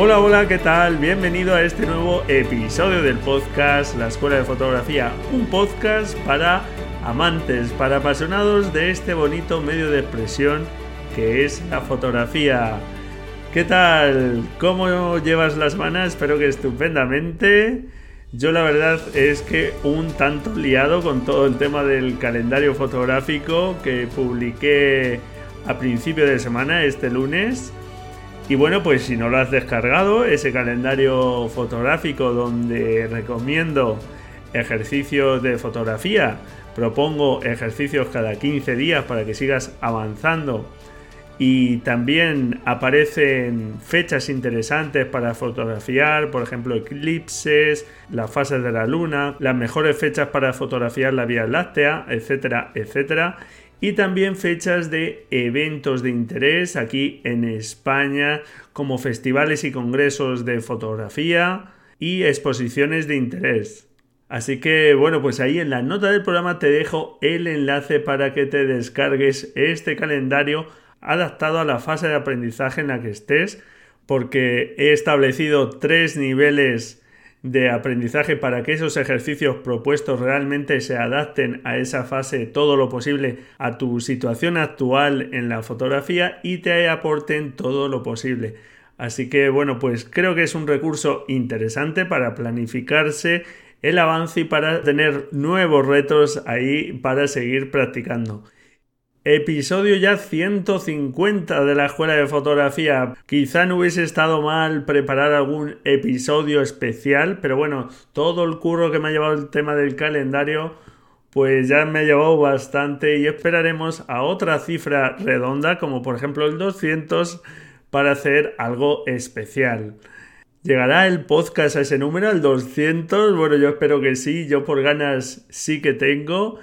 Hola, hola, ¿qué tal? Bienvenido a este nuevo episodio del podcast La Escuela de Fotografía, un podcast para amantes, para apasionados de este bonito medio de expresión que es la fotografía. ¿Qué tal? ¿Cómo llevas la semana? Espero que estupendamente. Yo la verdad es que un tanto liado con todo el tema del calendario fotográfico que publiqué a principio de semana, este lunes. Y bueno, pues si no lo has descargado, ese calendario fotográfico donde recomiendo ejercicios de fotografía, propongo ejercicios cada 15 días para que sigas avanzando y también aparecen fechas interesantes para fotografiar, por ejemplo eclipses, las fases de la luna, las mejores fechas para fotografiar la Vía Láctea, etcétera, etcétera. Y también fechas de eventos de interés aquí en España, como festivales y congresos de fotografía y exposiciones de interés. Así que bueno, pues ahí en la nota del programa te dejo el enlace para que te descargues este calendario adaptado a la fase de aprendizaje en la que estés, porque he establecido tres niveles de aprendizaje para que esos ejercicios propuestos realmente se adapten a esa fase todo lo posible a tu situación actual en la fotografía y te aporten todo lo posible. Así que bueno, pues creo que es un recurso interesante para planificarse el avance y para tener nuevos retos ahí para seguir practicando. Episodio ya 150 de la escuela de fotografía. Quizá no hubiese estado mal preparar algún episodio especial, pero bueno, todo el curro que me ha llevado el tema del calendario, pues ya me ha llevado bastante y esperaremos a otra cifra redonda, como por ejemplo el 200, para hacer algo especial. ¿Llegará el podcast a ese número, al 200? Bueno, yo espero que sí, yo por ganas sí que tengo.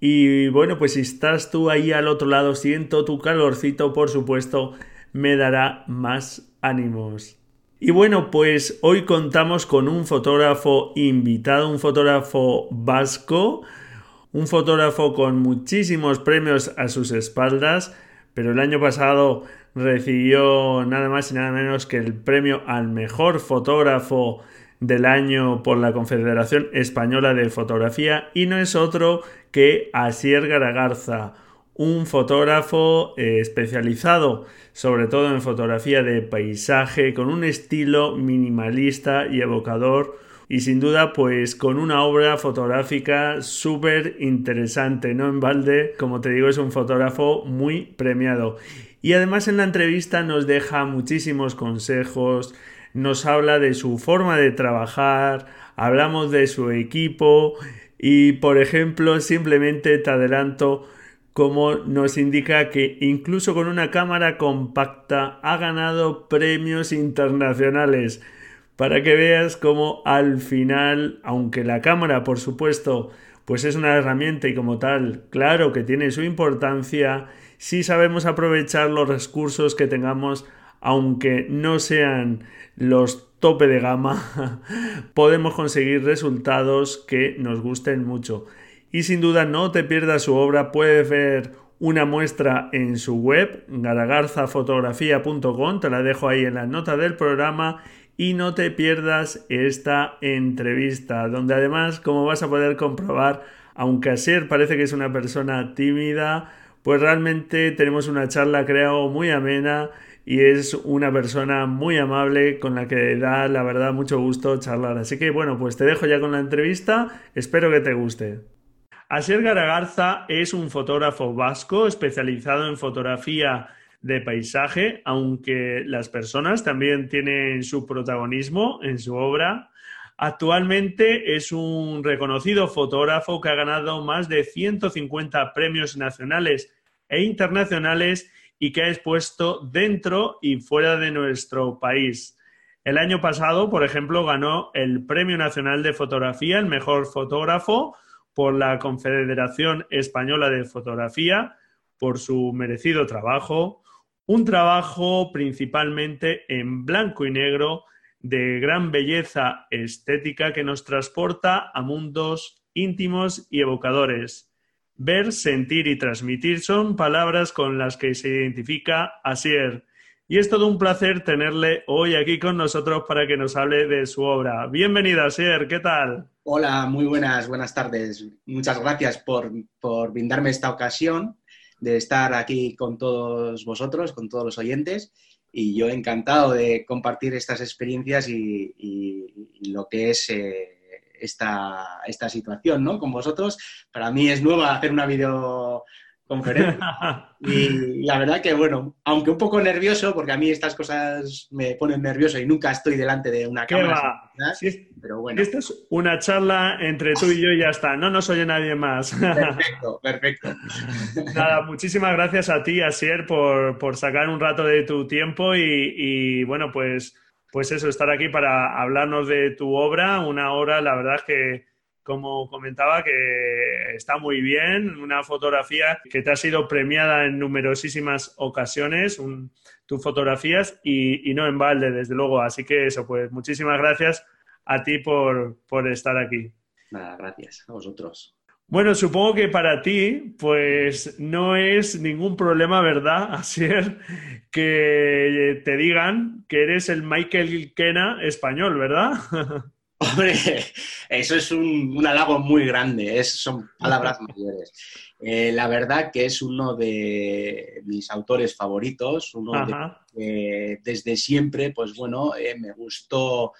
Y bueno, pues si estás tú ahí al otro lado, siento tu calorcito, por supuesto, me dará más ánimos. Y bueno, pues hoy contamos con un fotógrafo invitado, un fotógrafo vasco, un fotógrafo con muchísimos premios a sus espaldas, pero el año pasado recibió nada más y nada menos que el premio al mejor fotógrafo del año por la Confederación Española de Fotografía y no es otro que Asier Garagarza, un fotógrafo eh, especializado sobre todo en fotografía de paisaje con un estilo minimalista y evocador y sin duda pues con una obra fotográfica súper interesante, no en balde, como te digo es un fotógrafo muy premiado. Y además en la entrevista nos deja muchísimos consejos, nos habla de su forma de trabajar, hablamos de su equipo y por ejemplo simplemente te adelanto como nos indica que incluso con una cámara compacta ha ganado premios internacionales. Para que veas cómo al final, aunque la cámara por supuesto pues es una herramienta y como tal, claro que tiene su importancia, si sabemos aprovechar los recursos que tengamos aunque no sean los tope de gama, podemos conseguir resultados que nos gusten mucho. Y sin duda no te pierdas su obra, puedes ver una muestra en su web, garagarzafotografía.com, te la dejo ahí en la nota del programa y no te pierdas esta entrevista, donde además, como vas a poder comprobar, aunque Asier parece que es una persona tímida, pues realmente tenemos una charla creo muy amena y es una persona muy amable con la que da la verdad mucho gusto charlar. Así que bueno, pues te dejo ya con la entrevista, espero que te guste. Asier Garagarza es un fotógrafo vasco especializado en fotografía de paisaje, aunque las personas también tienen su protagonismo en su obra. Actualmente es un reconocido fotógrafo que ha ganado más de 150 premios nacionales e internacionales y que ha expuesto dentro y fuera de nuestro país. El año pasado, por ejemplo, ganó el Premio Nacional de Fotografía, el mejor fotógrafo, por la Confederación Española de Fotografía, por su merecido trabajo, un trabajo principalmente en blanco y negro de gran belleza estética que nos transporta a mundos íntimos y evocadores. Ver, sentir y transmitir son palabras con las que se identifica Asier. Y es todo un placer tenerle hoy aquí con nosotros para que nos hable de su obra. Bienvenida, Asier, ¿qué tal? Hola, muy buenas, buenas tardes. Muchas gracias por, brindarme esta ocasión de estar aquí con todos vosotros, con todos los oyentes. Y yo encantado de compartir estas experiencias y, lo que es eh, esta, esta situación, ¿no? Con vosotros. Para mí es nueva hacer una videoconferencia. y la verdad que, bueno, aunque un poco nervioso, porque a mí estas cosas me ponen nervioso y nunca estoy delante de una cámara. pero bueno. Esta es una charla entre tú y yo y ya está. No nos oye nadie más. Perfecto, perfecto. Nada, muchísimas gracias a ti, Asier, por, por sacar un rato de tu tiempo y, y bueno, pues pues eso, estar aquí para hablarnos de tu obra, una obra, la verdad que, como comentaba, que está muy bien, una fotografía que te ha sido premiada en numerosísimas ocasiones, tus fotografías, y, no en balde, desde luego. Así que eso, pues muchísimas gracias a ti por, por estar aquí. Nada, gracias a vosotros. Bueno, supongo que para ti, pues no es ningún problema, ¿verdad, Asier? Que te digan que eres el Michael Kena español, ¿verdad? Hombre, eso es un, halago muy grande, son palabras mayores. Eh, la verdad que es uno de mis autores favoritos, uno de, desde siempre, pues bueno, eh, me gustó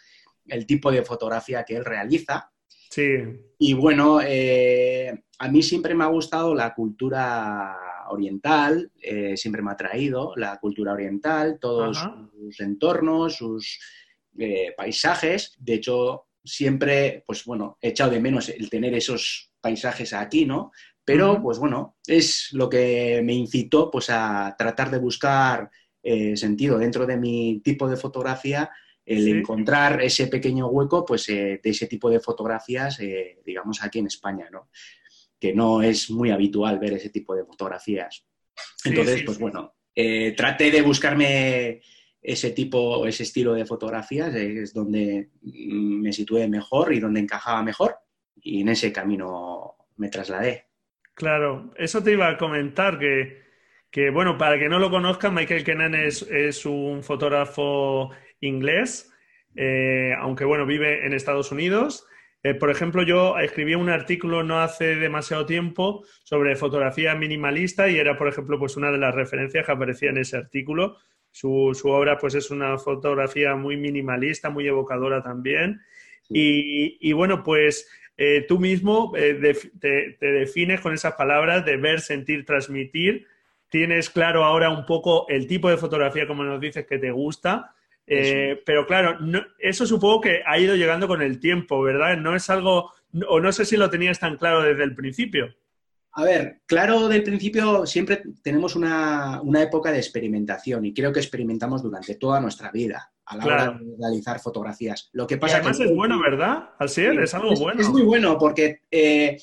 el tipo de fotografía que él realiza Sí. Y bueno, eh, a mí siempre me ha gustado la cultura oriental, eh, siempre me ha traído la cultura oriental, todos sus entornos, sus eh, paisajes. De hecho, siempre, pues bueno, he echado de menos el tener esos paisajes aquí, ¿no? Pero, pues bueno, es lo que me incitó pues, a tratar de buscar sentido dentro de mi tipo de fotografía el encontrar ese pequeño hueco pues, eh, de ese tipo de fotografías, eh, digamos, aquí en España, ¿no? Que no es muy habitual ver ese tipo de fotografías. Entonces, pues bueno, eh, traté de buscarme ese tipo, ese estilo de fotografías, es donde me situé mejor y donde encajaba mejor, y en ese camino me trasladé. Claro, eso te iba a comentar que, que bueno, para que no lo conozcan, Michael Kenan es, es un fotógrafo inglés, eh, aunque bueno, vive en Estados Unidos. Eh, por ejemplo, yo escribí un artículo no hace demasiado tiempo sobre fotografía minimalista y era, por ejemplo, pues una de las referencias que aparecía en ese artículo. Su, obra pues es una fotografía muy minimalista, muy evocadora también. Y, bueno, pues eh, tú mismo te, te, defines con esas palabras de ver, sentir, transmitir. Tienes claro ahora un poco el tipo de fotografía, como nos dices, que te gusta. Eh, pero claro, eso supongo que ha ido llegando con el tiempo, ¿verdad? No es algo, o no sé si lo tenías tan claro desde el principio. A ver, claro, del principio siempre tenemos una, época de experimentación y creo que experimentamos durante toda nuestra vida a la hora de realizar fotografías. Lo que pasa además es bueno, ¿verdad? Así es, es algo bueno. Es muy bueno porque eh,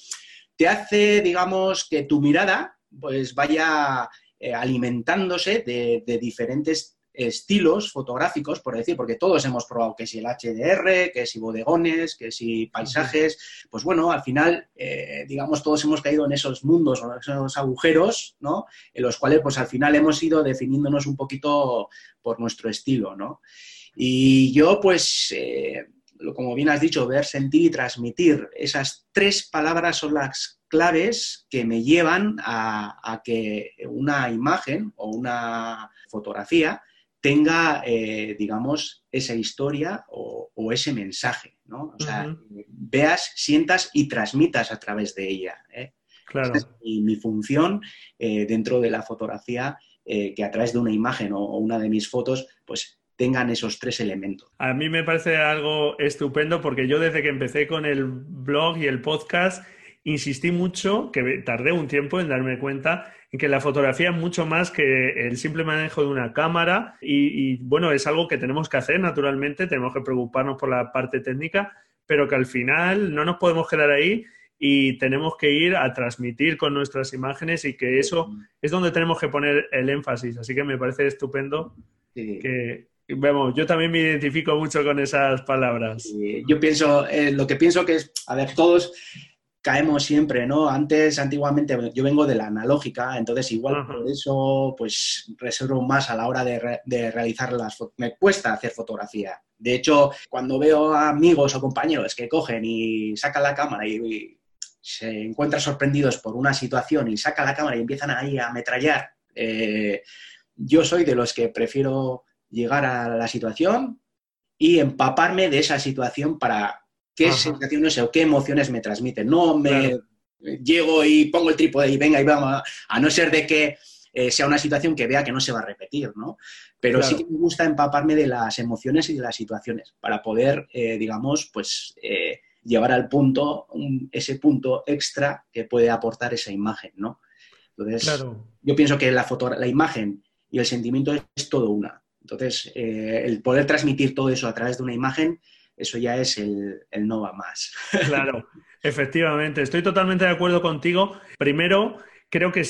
te hace, digamos, que tu mirada pues vaya eh, alimentándose de, de diferentes estilos fotográficos, por decir, porque todos hemos probado que si el HDR, que si bodegones, que si paisajes, pues bueno, al final, eh, digamos, todos hemos caído en esos mundos o esos agujeros, ¿no? En los cuales, pues al final hemos ido definiéndonos un poquito por nuestro estilo, ¿no? Y yo, pues, eh, como bien has dicho, ver, sentir y transmitir, esas tres palabras son las claves que me llevan a que una imagen o una fotografía tenga, eh, digamos, esa historia o, ese mensaje, ¿no? O sea, veas, sientas y transmitas a través de ella. ¿eh? Claro. y mi, función eh, dentro de la fotografía, que a través de una imagen o, o, una de mis fotos, pues tengan esos tres elementos. A mí me parece algo estupendo porque yo desde que empecé con el blog y el podcast, insistí mucho, que tardé un tiempo en darme cuenta que la fotografía es mucho más que el simple manejo de una cámara y, bueno, es algo que tenemos que hacer naturalmente, tenemos que preocuparnos por la parte técnica, pero que al final no nos podemos quedar ahí y tenemos que ir a transmitir con nuestras imágenes y que eso es donde tenemos que poner el énfasis. Así que me parece estupendo que, Vemos, yo también me identifico mucho con esas palabras. yo pienso, eh, lo que pienso que es, a ver, todos caemos siempre, ¿no? Antes, antiguamente, yo vengo de la analógica, entonces igual por eso, pues reservo más a la hora de, realizar las fotos. Me cuesta hacer fotografía. De hecho, cuando veo amigos o compañeros que cogen y sacan la cámara y, se encuentran sorprendidos por una situación y sacan la cámara y empiezan ahí a ametrallar, eh, yo soy de los que prefiero llegar a la situación y empaparme de esa situación para qué sensaciones o qué emociones me transmiten. No me llego y pongo el trípode y venga y vamos, a, no ser de que eh, sea una situación que vea que no se va a repetir, ¿no? Pero sí que me gusta empaparme de las emociones y de las situaciones para poder, eh, digamos, pues eh, llevar al punto ese punto extra que puede aportar esa imagen, ¿no? Entonces, yo pienso que la, foto, la imagen y el sentimiento es todo una. Entonces, el poder transmitir todo eso a través de una imagen eso ya es el, no va más. Claro, efectivamente, estoy totalmente de acuerdo contigo. Primero, creo que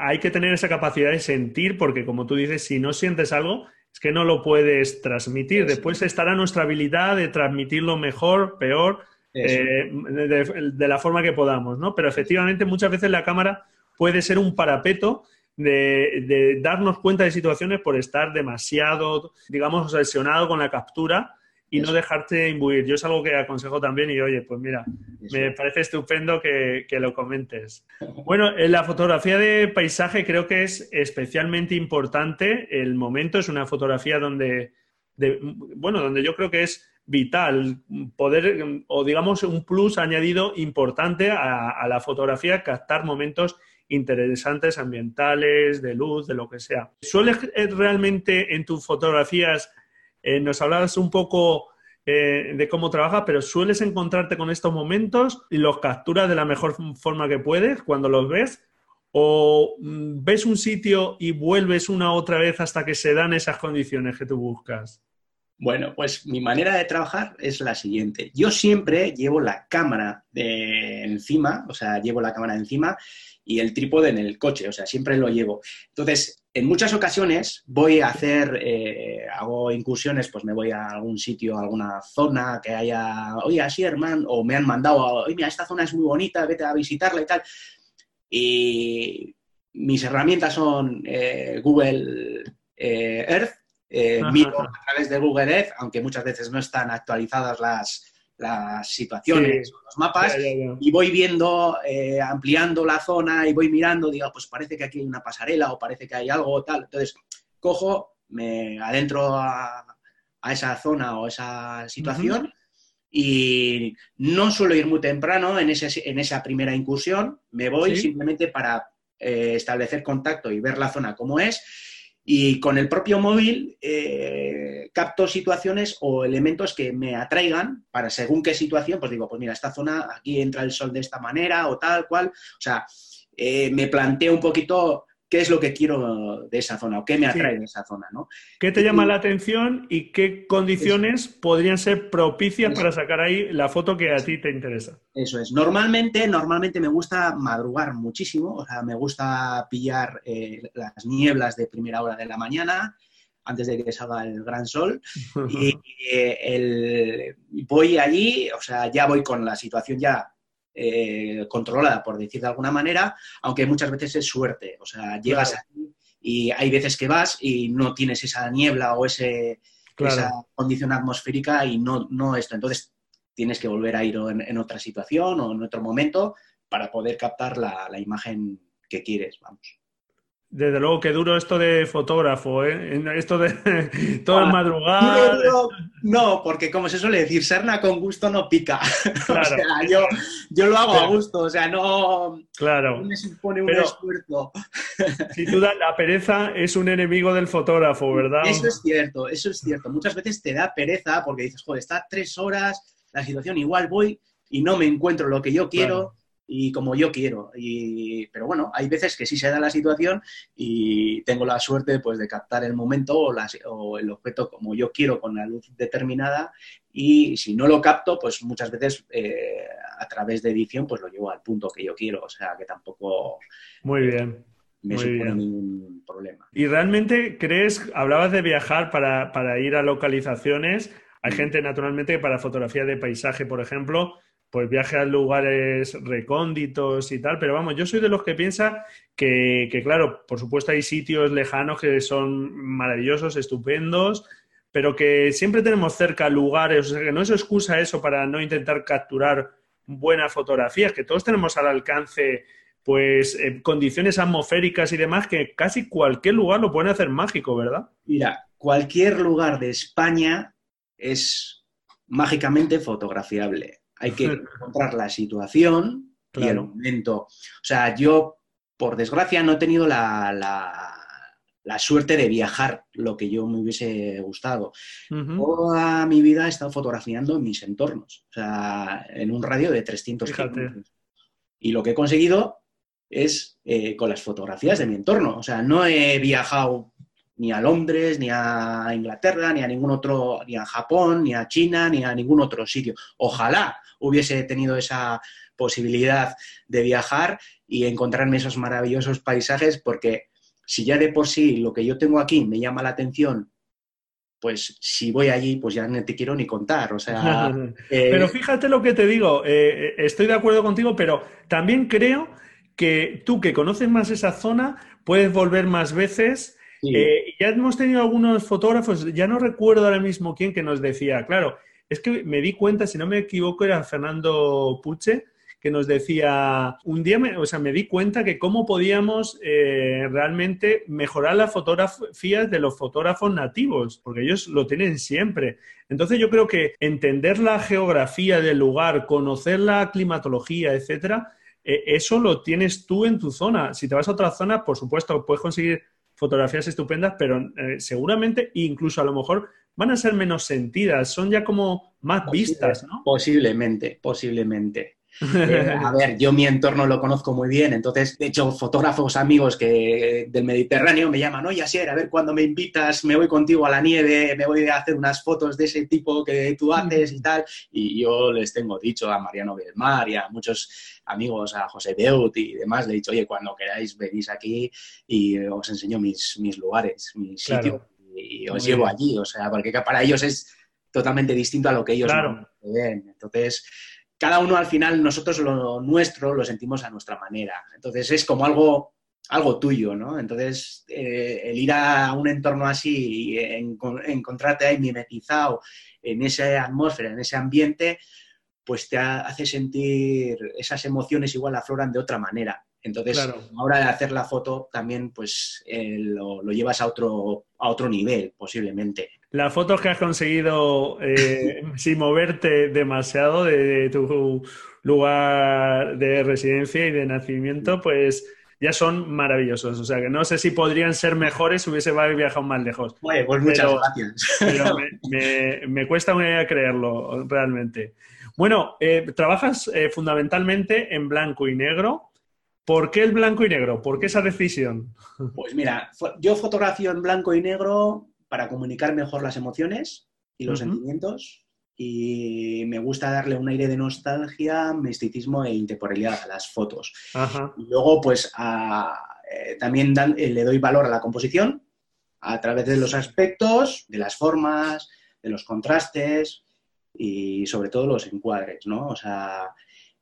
hay que tener esa capacidad de sentir, porque como tú dices, si no sientes algo, es que no lo puedes transmitir. Después estará nuestra habilidad de transmitirlo mejor, peor, eh, de, la forma que podamos, ¿no? Pero efectivamente muchas veces la cámara puede ser un parapeto de, de darnos cuenta de situaciones por estar demasiado, digamos, obsesionado con la captura y no dejarte imbuir. Yo es algo que aconsejo también y oye, pues mira, me parece estupendo que, lo comentes. Bueno, en la fotografía de paisaje creo que es especialmente importante el momento, es una fotografía donde, bueno, donde yo creo que es vital poder, o digamos, un plus añadido importante a, a la fotografía, captar momentos interesantes, ambientales, de luz, de lo que sea. ¿Sueles eh, realmente en tus fotografías eh, nos hablabas un poco eh, de cómo trabajas, pero sueles encontrarte con estos momentos y los capturas de la mejor forma que puedes cuando los ves. ¿O mm, ves un sitio y vuelves una otra vez hasta que se dan esas condiciones que tú buscas? Bueno, pues mi manera de trabajar es la siguiente. Yo siempre llevo la cámara de encima, o sea, llevo la cámara encima y el trípode en el coche, o sea, siempre lo llevo. Entonces, en muchas ocasiones voy a hacer, eh, hago incursiones, pues me voy a algún sitio, a alguna zona que haya, oye, así, hermano, o me han mandado, oye, mira, esta zona es muy bonita, vete a visitarla y tal. Y mis herramientas son eh, Google eh, Earth, miro a través de Google Earth, aunque muchas veces no están actualizadas las, las situaciones, los mapas, y voy viendo, eh, ampliando la zona y voy mirando, digo, pues parece que aquí hay una pasarela o parece que hay algo tal. Entonces, cojo, me adentro a, esa zona o esa situación y no suelo ir muy temprano en, ese, en esa primera incursión, me voy simplemente para eh, establecer contacto y ver la zona como es y con el propio móvil eh, capto situaciones o elementos que me atraigan para según qué situación, pues digo, pues mira, esta zona, aquí entra el sol de esta manera o tal cual. O sea, eh, me planteo un poquito qué es lo que quiero de esa zona o qué me atrae de esa zona, ¿no? ¿Qué te llama la atención y qué condiciones podrían ser propicias para sacar ahí la foto que a ti te interesa? Eso es. Normalmente, normalmente me gusta madrugar muchísimo, o sea, me gusta pillar eh, las nieblas de primera hora de la mañana, antes de que salga el gran sol. y eh, voy allí, o sea, ya voy con la situación ya eh, controlada, por decir de alguna manera, aunque muchas veces es suerte. O sea, llegas aquí y hay veces que vas y no tienes esa niebla o ese, esa condición atmosférica y no, no esto. Entonces tienes que volver a ir en, otra situación o en otro momento para poder captar la, imagen que quieres, vamos. Desde luego que duro esto de fotógrafo, ¿eh? Esto de todo el ah, madrugar. No, porque como se suele decir, sarna con gusto no pica. o sea, yo, yo, lo hago a gusto, o sea, no, claro. me supone un esfuerzo. Sin duda, la pereza es un enemigo del fotógrafo, ¿verdad? Eso es cierto, eso es cierto. Muchas veces te da pereza porque dices, joder, está tres horas, la situación igual voy y no me encuentro lo que yo quiero y como yo quiero. Y, pero bueno, hay veces que sí se da la situación y tengo la suerte pues, de captar el momento o, o, el objeto como yo quiero con la luz determinada y si no lo capto, pues muchas veces eh, a través de edición pues lo llevo al punto que yo quiero. O sea que tampoco... Muy bien. Me supone ningún problema. ¿Y realmente crees, hablabas de viajar para, para ir a localizaciones? Hay mm. gente, naturalmente, que para fotografía de paisaje, por ejemplo, pues viaje a lugares recónditos y tal, pero vamos, yo soy de los que piensa que, claro, por supuesto hay sitios lejanos que son maravillosos, estupendos, pero que siempre tenemos cerca lugares, o sea, que no es excusa eso para no intentar capturar buenas fotografías, que todos tenemos al alcance pues eh, condiciones atmosféricas y demás que casi cualquier lugar lo pueden hacer mágico, ¿verdad? Mira, cualquier lugar de España es mágicamente fotografiable hay que encontrar la situación y el momento. O sea, yo, por desgracia, no he tenido la, la, suerte de viajar lo que yo me hubiese gustado. Toda mi vida he estado fotografiando en mis entornos, o sea, en un radio de 300 kilómetros. Y lo que he conseguido es eh, con las fotografías de mi entorno. O sea, no he viajado ni a Londres, ni a Inglaterra, ni a ningún otro, ni a Japón, ni a China, ni a ningún otro sitio. Ojalá hubiese tenido esa posibilidad de viajar y encontrarme esos maravillosos paisajes, porque si ya de por sí lo que yo tengo aquí me llama la atención, pues si voy allí, pues ya no te quiero ni contar. O sea. Eh, pero fíjate lo que te digo, eh, eh, estoy de acuerdo contigo, pero también creo que tú que conoces más esa zona, puedes volver más veces eh, ya hemos tenido algunos fotógrafos, ya no recuerdo ahora mismo quién que nos decía, claro, es que me di cuenta, si no me equivoco, era Fernando Puche, que nos decía, un día, me, o sea, me di cuenta que cómo podíamos eh, realmente mejorar la fotografía de los fotógrafos nativos, porque ellos lo tienen siempre. Entonces yo creo que entender la geografía del lugar, conocer la climatología, etcétera, eh, eso lo tienes tú en tu zona. Si te vas a otra zona, por supuesto, puedes conseguir fotografías estupendas, pero eh, seguramente incluso a lo mejor van a ser menos sentidas, son ya como más vistas, ¿no? Posiblemente, posiblemente. Eh, a ver, yo mi entorno lo conozco muy bien, entonces, de hecho, fotógrafos amigos que del Mediterráneo me llaman, oye, Asier, a ver cuando me invitas, me voy contigo a la nieve, me voy a hacer unas fotos de ese tipo que tú haces y tal. Y yo les tengo dicho a Mariano Belmar y a muchos amigos, a José Deut y demás, le he dicho, oye, cuando queráis venís aquí y os enseño mis, mis lugares, mis sitios y os llevo allí, o sea, porque para ellos es totalmente distinto a lo que ellos ven. Entonces, cada uno al final, nosotros lo nuestro lo sentimos a nuestra manera. Entonces es como algo, algo tuyo, ¿no? Entonces, eh, el ir a un entorno así y encontrarte ahí mimetizado en esa atmósfera, en ese ambiente, pues te hace sentir esas emociones igual afloran de otra manera. Entonces, a la hora de hacer la foto también pues eh, lo, llevas a otro, a otro nivel, posiblemente. Las fotos que has conseguido eh, sin moverte demasiado de, tu lugar de residencia y de nacimiento, pues ya son maravillosos. O sea que no sé si podrían ser mejores si hubiese viajado más lejos. pues muchas gracias. Pero me, cuesta una idea creerlo, realmente. Bueno, eh, trabajas fundamentalmente en blanco y negro. ¿Por qué el blanco y negro? ¿Por qué esa decisión? Pues mira, yo fotografío en blanco y negro para comunicar mejor las emociones y los sentimientos y me gusta darle un aire de nostalgia, misticismo e intemporalidad a las fotos. Y luego, pues eh, también eh, le doy valor a la composición a través de los aspectos, de las formas, de los contrastes y sobre todo los encuadres, ¿no? O sea,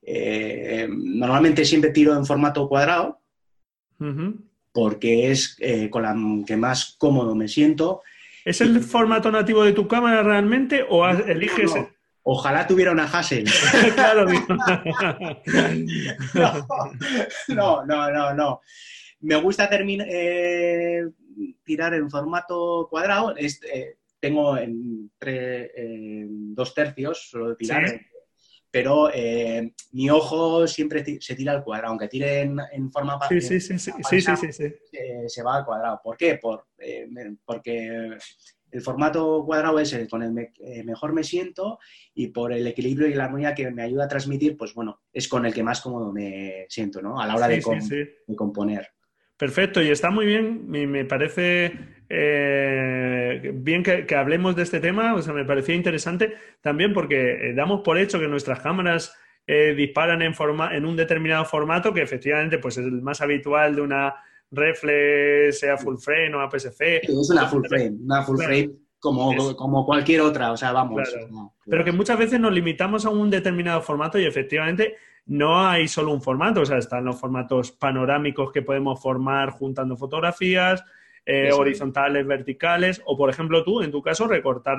eh, normalmente siempre tiro en formato cuadrado porque es eh, con la que más cómodo me siento. ¿Es el formato nativo de tu cámara realmente o eliges...? Ojalá tuviera una Hassel. claro. no, no, no, no. me gusta eh, tirar en formato cuadrado. Eh, tengo en, dos tercios, solo tirar. Pero eh, mi ojo siempre se tira al cuadrado, aunque tire en, forma sí, sí, sí, sí, sí, sí, sí, se va al cuadrado. ¿Por qué? Por, porque el formato cuadrado es el con el eh, mejor me siento y por el equilibrio y la armonía que me ayuda a transmitir, pues bueno, es con el que más cómodo me siento, ¿no? A la hora de, componer. Perfecto, y está muy bien, me, parece eh, bien que, hablemos de este tema, o sea, me parecía interesante también porque eh, damos por hecho que nuestras cámaras disparan en, forma, en un determinado formato que efectivamente pues, es el más habitual de una reflex, sea full frame o APS-C. Es una full frame, una full frame como, como cualquier otra, o sea, vamos. Pero que muchas veces nos limitamos a un determinado formato y efectivamente no hay solo un formato, o sea, están los formatos panorámicos que podemos formar juntando fotografías, eh, horizontales, verticales, o por ejemplo tú, en tu caso, recortar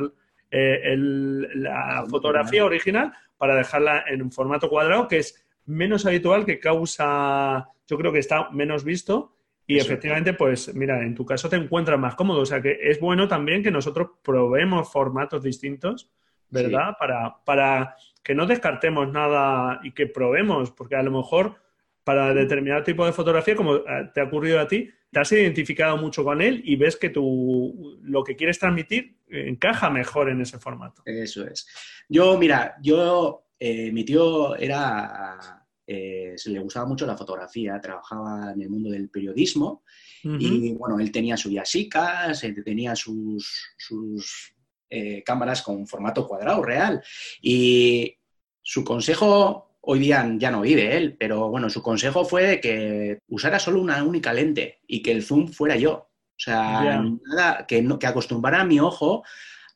eh, la fotografía original para dejarla en un formato cuadrado que es menos habitual, que causa, yo creo que está menos visto y efectivamente, pues mira, en tu caso te encuentras más cómodo. O sea que es bueno también que nosotros probemos formatos distintos, ¿verdad? Para, para que no descartemos nada y que probemos, porque a lo mejor para determinado tipo de fotografía, como eh, te ha ocurrido a ti, te has identificado mucho con él y ves que tú lo que quieres transmitir encaja mejor en ese formato. Eso es. Yo, mira, yo, eh, mi tío era eh, se le gustaba mucho la fotografía, trabajaba en el mundo del periodismo y bueno, él tenía sus Yasicas, tenía sus, sus eh, cámaras con formato cuadrado real y su consejo, hoy día ya no vive él, pero bueno, su consejo fue que usara solo una única lente y que el zoom fuera yo. O sea, nada, que, no, que acostumbrara a mi ojo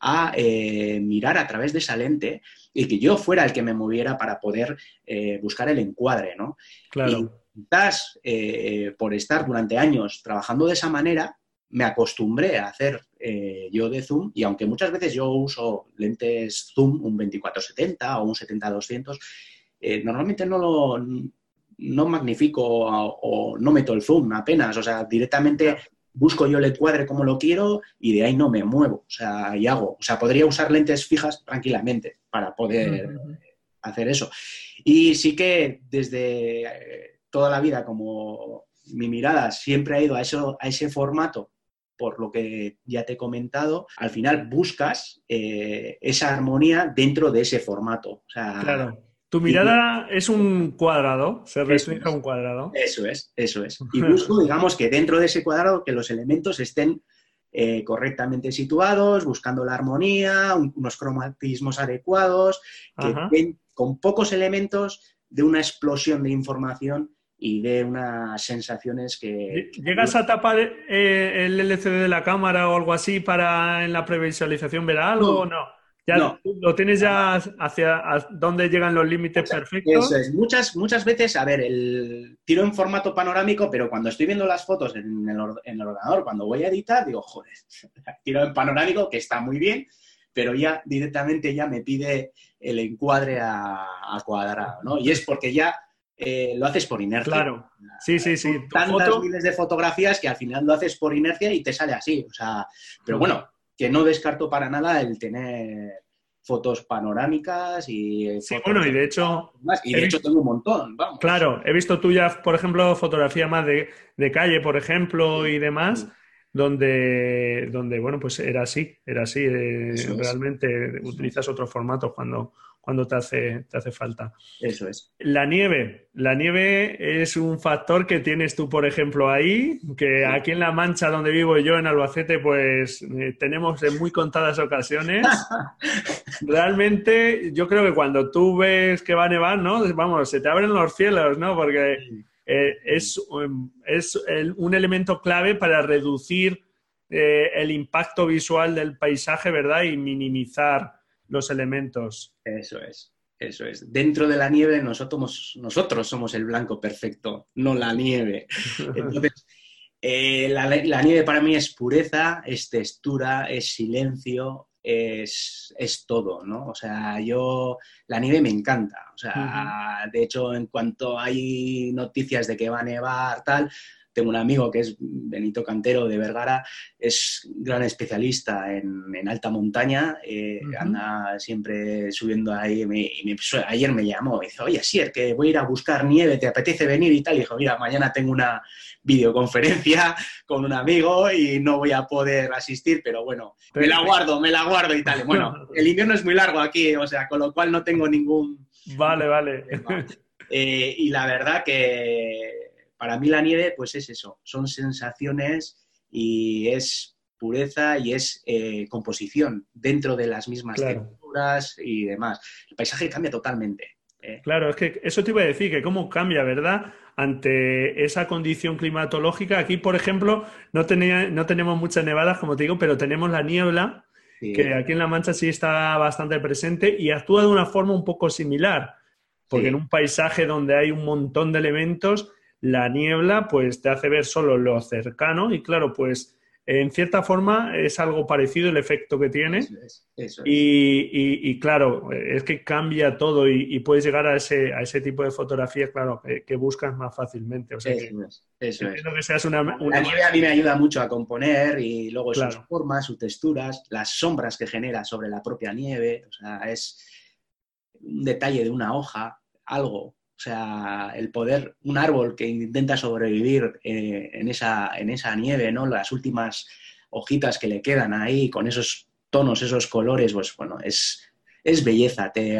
a eh, mirar a través de esa lente y que yo fuera el que me moviera para poder eh, buscar el encuadre, ¿no? Claro. Y quizás eh, por estar durante años trabajando de esa manera, me acostumbré a hacer yo de zoom y aunque muchas veces yo uso lentes zoom, un 24-70 o un 70-200, normalmente no lo no magnifico o, no meto el zoom apenas, o sea, directamente busco yo el encuadre como lo quiero y de ahí no me muevo, o sea, y hago. O sea, podría usar lentes fijas tranquilamente para poder hacer eso. Y sí que desde eh, toda la vida, como mi mirada siempre ha ido a, eso, a ese formato, por lo que ya te he comentado, al final buscas eh, esa armonía dentro de ese formato. O sea, claro. Tu mirada es un cuadrado, se restringe a un cuadrado. Eso es, eso es. Y busco, digamos, que dentro de ese cuadrado que los elementos estén eh, correctamente situados, buscando la armonía, unos cromatismos adecuados, que ven con pocos elementos de una explosión de información y de unas sensaciones que... ¿Llegas a tapar eh, el LCD de la cámara o algo así para en la previsualización ver algo o no? Ya lo tienes ya hacia dónde llegan los límites perfectos. Eso es. Muchas, muchas veces, a ver, el tiro en formato panorámico, pero cuando estoy viendo las fotos en el, ordenador, cuando voy a editar, digo, joder, tiro en panorámico, que está muy bien, pero ya directamente ya me pide el encuadre a, cuadrado, ¿no? Y es porque ya eh, lo haces por inercia. Claro. Sí, sí, sí. Tantas miles de fotografías que al final lo haces por inercia y te sale así. O sea, pero bueno, que no descarto para nada el tener fotos panorámicas y... Sí, bueno, y de hecho... Y de hecho tengo un montón, vamos. Claro, he visto tuyas, por ejemplo, fotografía más de, calle, por ejemplo, y demás, donde, donde, bueno, pues era así, era así. Eh, realmente utilizas otros formatos cuando, cuando te hace, te hace falta. Eso es. La nieve. La nieve es un factor que tienes tú, por ejemplo, ahí, que aquí en La Mancha, donde vivo yo, en Albacete, pues eh, tenemos en muy contadas ocasiones. Realmente, yo creo que cuando tú ves que va a nevar, ¿no? Vamos, se te abren los cielos, ¿no? Porque eh, es, es un elemento clave para reducir eh, el impacto visual del paisaje, ¿verdad? Y minimizar los elementos. Eso es, eso es. Dentro de la nieve nosotros, nosotros somos el blanco perfecto, no la nieve. Entonces, eh, la, nieve para mí es pureza, es textura, es silencio, es, todo, ¿no? O sea, yo, la nieve me encanta. O sea, de hecho, en cuanto hay noticias de que va a nevar, tal, tengo un amigo que es Benito Cantero de Vergara, es gran especialista en, alta montaña, eh, anda siempre subiendo ahí. y ayer me llamó y dice, oye, sí, es que voy a ir a buscar nieve, ¿te apetece venir y tal? Y dijo, mira, mañana tengo una videoconferencia con un amigo y no voy a poder asistir, pero bueno, me la guardo, me la guardo y tal. Bueno, el invierno es muy largo aquí, o sea, con lo cual no tengo ningún... Vale, vale. Eh, y la verdad que para mí la nieve, pues es eso, son sensaciones y es pureza y es eh, composición dentro de las mismas texturas y demás. El paisaje cambia totalmente. ¿eh? Claro, es que eso te iba a decir, que cómo cambia, ¿verdad? Ante esa condición climatológica. Aquí, por ejemplo, no, tenía, no tenemos muchas nevadas, como te digo, pero tenemos la niebla, que aquí en La Mancha sí está bastante presente y actúa de una forma un poco similar. Porque en un paisaje donde hay un montón de elementos, la niebla pues te hace ver solo lo cercano y claro, pues en cierta forma es algo parecido el efecto que tiene. Y, claro, es que cambia todo y, puedes llegar a ese, a ese tipo de fotografía, claro, que, buscas más fácilmente. O sea, eso que, es. seas una, La nieve a mí me ayuda mucho a componer y luego sus formas, sus texturas, las sombras que genera sobre la propia nieve. O sea, es un detalle de una hoja, algo sea, el poder, un árbol que intenta sobrevivir eh, en, esa, en esa nieve, ¿no? Las últimas hojitas que le quedan ahí con esos tonos, esos colores, pues bueno, es, es belleza, te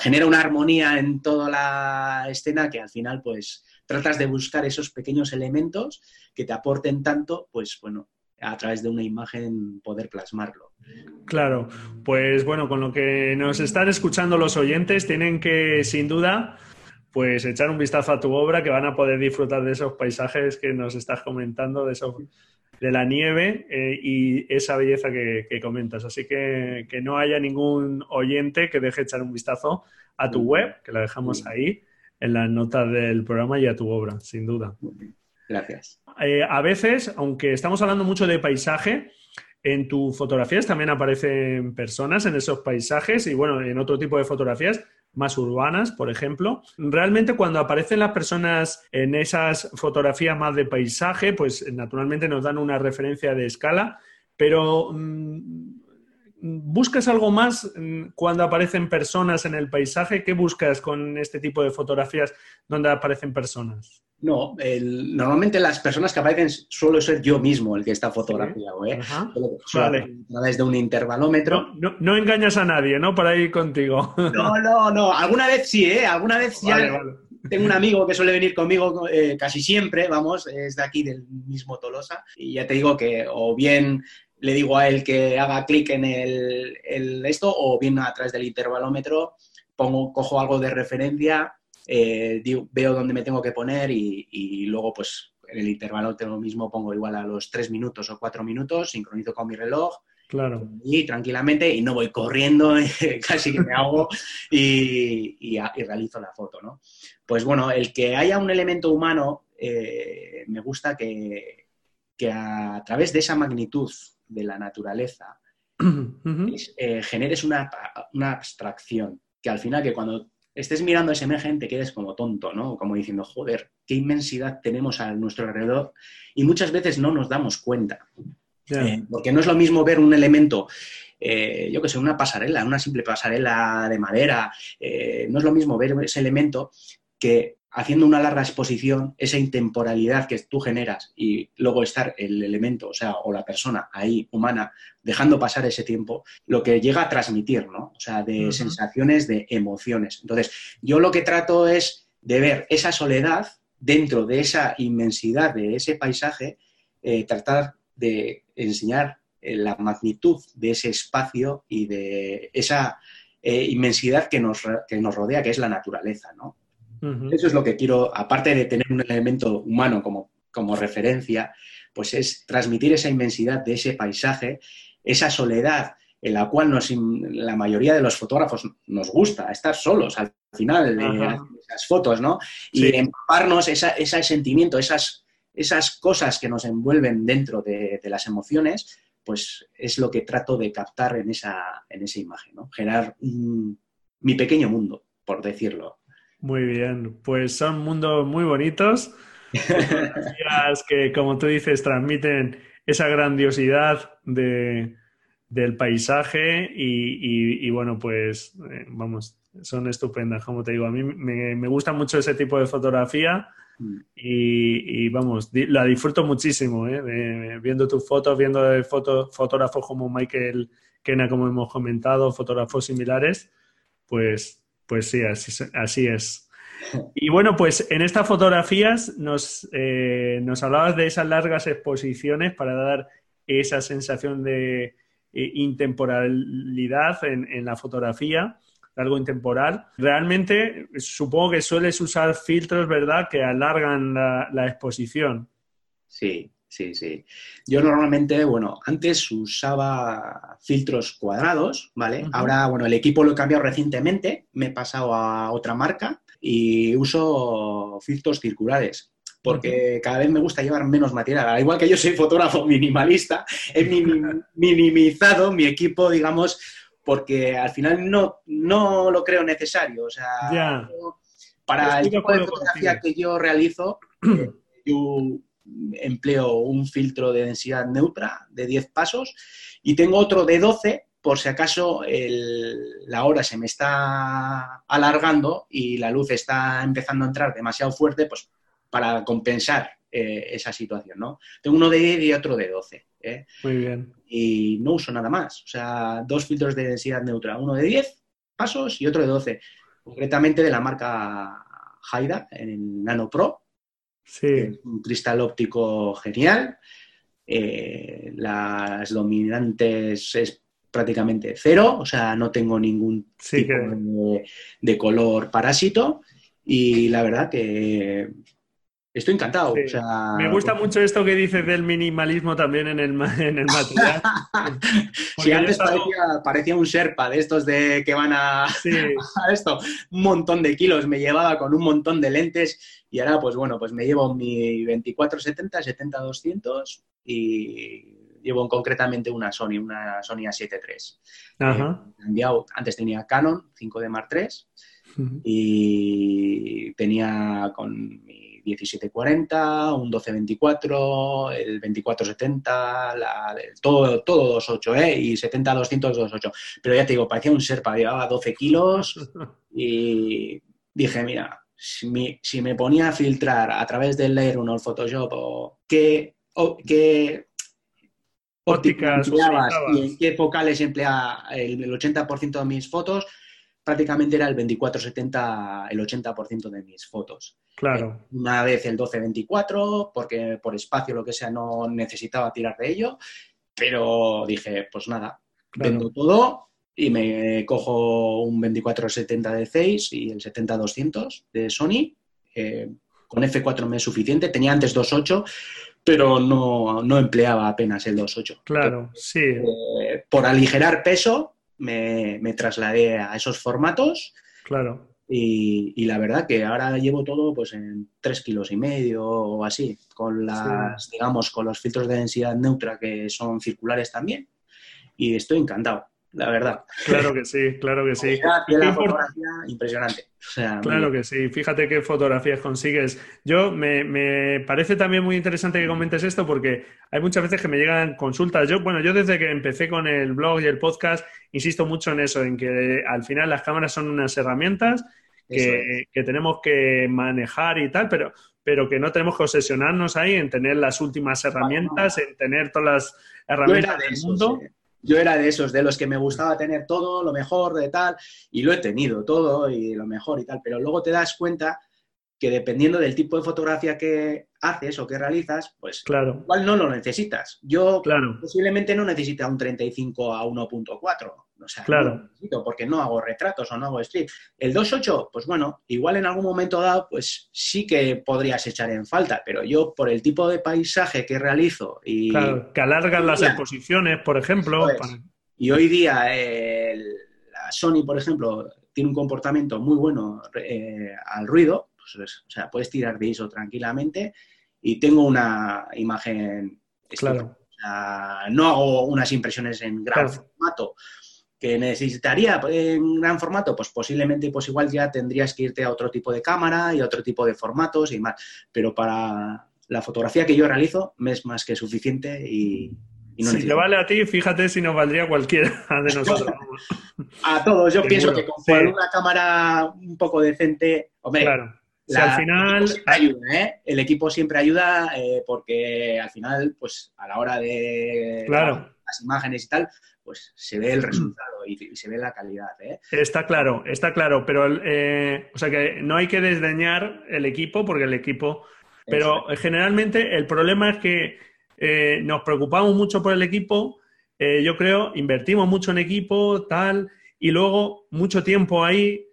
genera una armonía en toda la escena que al final pues tratas de buscar esos pequeños elementos que te aporten tanto, pues bueno, a través de una imagen poder plasmarlo. Claro, pues bueno, con lo que nos están escuchando los oyentes, tienen que sin duda pues echar un vistazo a tu obra, que van a poder disfrutar de esos paisajes que nos estás comentando, de, eso, de la nieve eh, y esa belleza que, comentas. Así que que no haya ningún oyente que deje echar un vistazo a tu web, que la dejamos ahí en las notas del programa y a tu obra, sin duda. Gracias. Eh, a veces, aunque estamos hablando mucho de paisaje, en tus fotografías también aparecen personas en esos paisajes y bueno, en otro tipo de fotografías más urbanas, por ejemplo. Realmente cuando aparecen las personas en esas fotografías más de paisaje, pues naturalmente nos dan una referencia de escala, pero mm, ¿buscas algo más mm, cuando aparecen personas en el paisaje? ¿Qué buscas con este tipo de fotografías donde aparecen personas? No, normalmente las personas que aparecen suelo ser yo mismo el que está fotografiado, ¿eh? vale. A través de un intervalómetro. No, engañas a nadie, ¿no? Para ir contigo. No, no, no. Alguna vez sí, ¿eh? Alguna vez ya tengo un amigo que suele venir conmigo eh, casi siempre, vamos, es de aquí del mismo Tolosa. Y ya te digo que o bien le digo a él que haga clic en el, el, esto, o bien a través del intervalómetro pongo, cojo algo de referencia eh, veo dónde me tengo que poner y, luego pues en el intervalo lo mismo pongo igual a los tres minutos o cuatro minutos, sincronizo con mi reloj claro. y tranquilamente y no voy corriendo, casi que me hago y, realizo la foto, ¿no? Pues bueno, el que haya un elemento humano, eh, me gusta que, a través de esa magnitud de la naturaleza eh, generes una, una abstracción, que al final que cuando estés mirando a esa imagen, te quedes como tonto, ¿no? Como diciendo, joder, qué inmensidad tenemos a nuestro alrededor y muchas veces no nos damos cuenta. Eh, porque no es lo mismo ver un elemento, eh, yo que sé, una pasarela, una simple pasarela de madera, eh, no es lo mismo ver ese elemento que haciendo una larga exposición, esa intemporalidad que tú generas y luego estar el elemento, o sea, o la persona ahí humana, dejando pasar ese tiempo, lo que llega a transmitir, ¿no? O sea, de sensaciones, de emociones. Entonces, yo lo que trato es de ver esa soledad dentro de esa inmensidad de ese paisaje, eh, tratar de enseñar eh, la magnitud de ese espacio y de esa eh, inmensidad que nos, que nos rodea, que es la naturaleza, ¿no? Eso es lo que quiero, aparte de tener un elemento humano como, como referencia, pues es transmitir esa inmensidad de ese paisaje, esa soledad en la cual nos, la mayoría de los fotógrafos nos gusta estar solos al final de esas fotos, ¿no? Y empaparnos ese sentimiento, esas, esas cosas que nos envuelven dentro de, las emociones, pues es lo que trato de captar en esa, en esa imagen, ¿no? Generar mi pequeño mundo, por decirlo. Muy bien, pues son mundos muy bonitos. fotografías que, como tú dices, transmiten esa grandiosidad de, del paisaje y, bueno, pues eh, vamos, son estupendas, como te digo. A mí me, gusta mucho ese tipo de fotografía mm. y, vamos, la disfruto muchísimo, ¿eh? viendo tus fotos, viendo fotógrafos como Michael Kena, como hemos comentado, fotógrafos similares, pues, pues sí, así, así es. Y bueno, pues en estas fotografías nos, eh, nos hablabas de esas largas exposiciones para dar esa sensación de eh, intemporalidad en, la fotografía, algo intemporal. Realmente supongo que sueles usar filtros, ¿verdad?, que alargan la, exposición. Sí, sí, sí. Yo normalmente, bueno, antes usaba filtros cuadrados, ¿vale? Ahora, bueno, el equipo lo he cambiado recientemente, me he pasado a otra marca y uso filtros circulares porque cada vez me gusta llevar menos material. Al igual que yo soy fotógrafo minimalista, he minimizado mi equipo, digamos, porque al final no, no lo creo necesario. O sea, para el tipo de fotografía que yo realizo, eh, yo empleo un filtro de densidad neutra de 10 pasos y tengo otro de 12 por si acaso la hora se me está alargando y la luz está empezando a entrar demasiado fuerte, pues para compensar eh, esa situación, ¿no? Tengo uno de 10 y otro de 12. ¿eh? Muy bien. Y no uso nada más. O sea, dos filtros de densidad neutra, uno de 10 pasos y otro de 12. Concretamente de la marca Haida, en el Nano Pro. Sí. Un cristal óptico genial. Eh, las dominantes es prácticamente cero, o sea, no tengo ningún tipo de, color parásito y la verdad que estoy encantado. Me gusta mucho esto que dices del minimalismo también en el, en el material. sí, antes parecía, un Sherpa de estos de que van a, esto, un montón de kilos me llevaba con un montón de lentes y ahora pues bueno, pues me llevo mi 2470, 70-200 y llevo concretamente una Sony, una Sony A7 III. Eh, antes tenía Canon 5D Mark III y tenía con mi 1740, un 1224, el 2470, la, todo, todo 2.8, ¿eh? Y 70-200, 2.8. Pero ya te digo, parecía un Serpa, llevaba 12 kilos y dije, mira, si me, ponía a filtrar a través del Lightroom o el Photoshop o qué, qué ópticas y en qué focales emplea el, el 80% de mis fotos, prácticamente era el 24-70 el 80% de mis fotos. Claro. Eh, una vez el 12-24, porque por espacio lo que sea no necesitaba tirar de ello, pero dije, pues nada, vendo todo y me cojo un 24-70 de 6 y el 70-200 de Sony. Eh, con F4 me es suficiente, tenía antes 2.8, pero no, no, empleaba apenas el 2.8. Claro, sí. Eh, por aligerar peso, me, trasladé a esos formatos. Claro. Y, la verdad que ahora llevo todo pues en tres kilos y medio o así, con las, digamos, con los filtros de densidad neutra que son circulares también. Y estoy encantado la verdad. Claro que sí, claro que sí. La fotografía impresionante. claro que sí, fíjate qué fotografías consigues. Yo me, parece también muy interesante que comentes esto porque hay muchas veces que me llegan consultas. Yo, bueno, yo desde que empecé con el blog y el podcast, insisto mucho en eso, en que al final las cámaras son unas herramientas que, tenemos que manejar y tal, pero, pero que no tenemos que obsesionarnos ahí en tener las últimas herramientas, en tener todas las herramientas del mundo. Yo era de esos, de los que me gustaba tener todo, lo mejor, de tal, y lo he tenido todo y lo mejor y tal, pero luego te das cuenta que dependiendo del tipo de fotografía que haces o que realizas, pues claro. igual no lo necesitas. Yo posiblemente no necesite un 35 a 1.4. O sea, claro. no necesito porque no hago retratos o no hago strip. El 2.8, pues bueno, igual en algún momento dado, pues sí que podrías echar en falta, pero yo por el tipo de paisaje que realizo y... Claro, que alargan las exposiciones, por ejemplo. Y hoy día la Sony, por ejemplo, tiene un comportamiento muy bueno eh, al ruido, pues, o sea, puedes tirar de ISO tranquilamente y tengo una imagen... Claro. no hago unas impresiones en gran formato, que necesitaría en gran formato, pues posiblemente, pues igual ya tendrías que irte a otro tipo de cámara y a otro tipo de formatos y más. Pero para la fotografía que yo realizo me es más que suficiente y, si te vale a ti, fíjate si nos valdría cualquiera de nosotros. a todos, yo pienso que con una cámara un poco decente, hombre, claro. al final ayuda, ¿eh? el equipo siempre ayuda eh, porque al final, pues a la hora de las imágenes y tal, pues se ve el resultado y, se ve la calidad. ¿eh? Está claro, está claro, pero o sea que no hay que desdeñar el equipo porque el equipo, pero generalmente el problema es que eh, nos preocupamos mucho por el equipo, eh, yo creo, invertimos mucho en equipo, tal, y luego mucho tiempo ahí,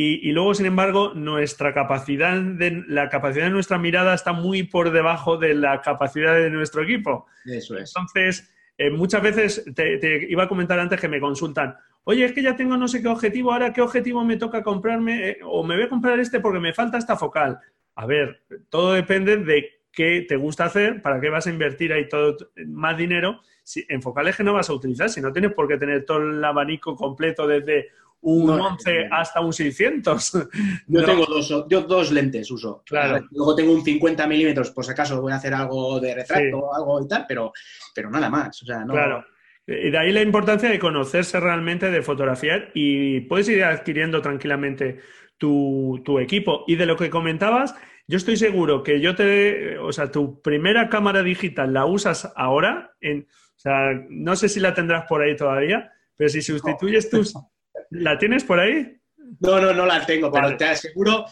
y, luego, sin embargo, nuestra capacidad, de, la capacidad de nuestra mirada está muy por debajo de la capacidad de nuestro equipo. Eso es. Entonces, eh, muchas veces te, iba a comentar antes que me consultan, oye, es que ya tengo no sé qué objetivo, ahora qué objetivo me toca comprarme, o me voy a comprar este porque me falta esta focal. A ver, todo depende de qué te gusta hacer, para qué vas a invertir ahí todo más dinero si, en focales que no vas a utilizar, si no tienes por qué tener todo el abanico completo desde un 11 hasta un 600. Yo tengo dos, yo dos lentes uso. Claro. Luego tengo un 50 milímetros, por si acaso voy a hacer algo de retrato o algo y tal, pero, pero nada más. O sea, no... Claro. Y de ahí la importancia de conocerse realmente, de fotografiar y puedes ir adquiriendo tranquilamente tu, tu equipo. Y de lo que comentabas, yo estoy seguro que yo te, o sea, tu primera cámara digital la usas ahora, en, o sea, no sé si la tendrás por ahí todavía, pero si sustituyes tus, ¿la tienes por ahí? No, no, no la tengo, pero te aseguro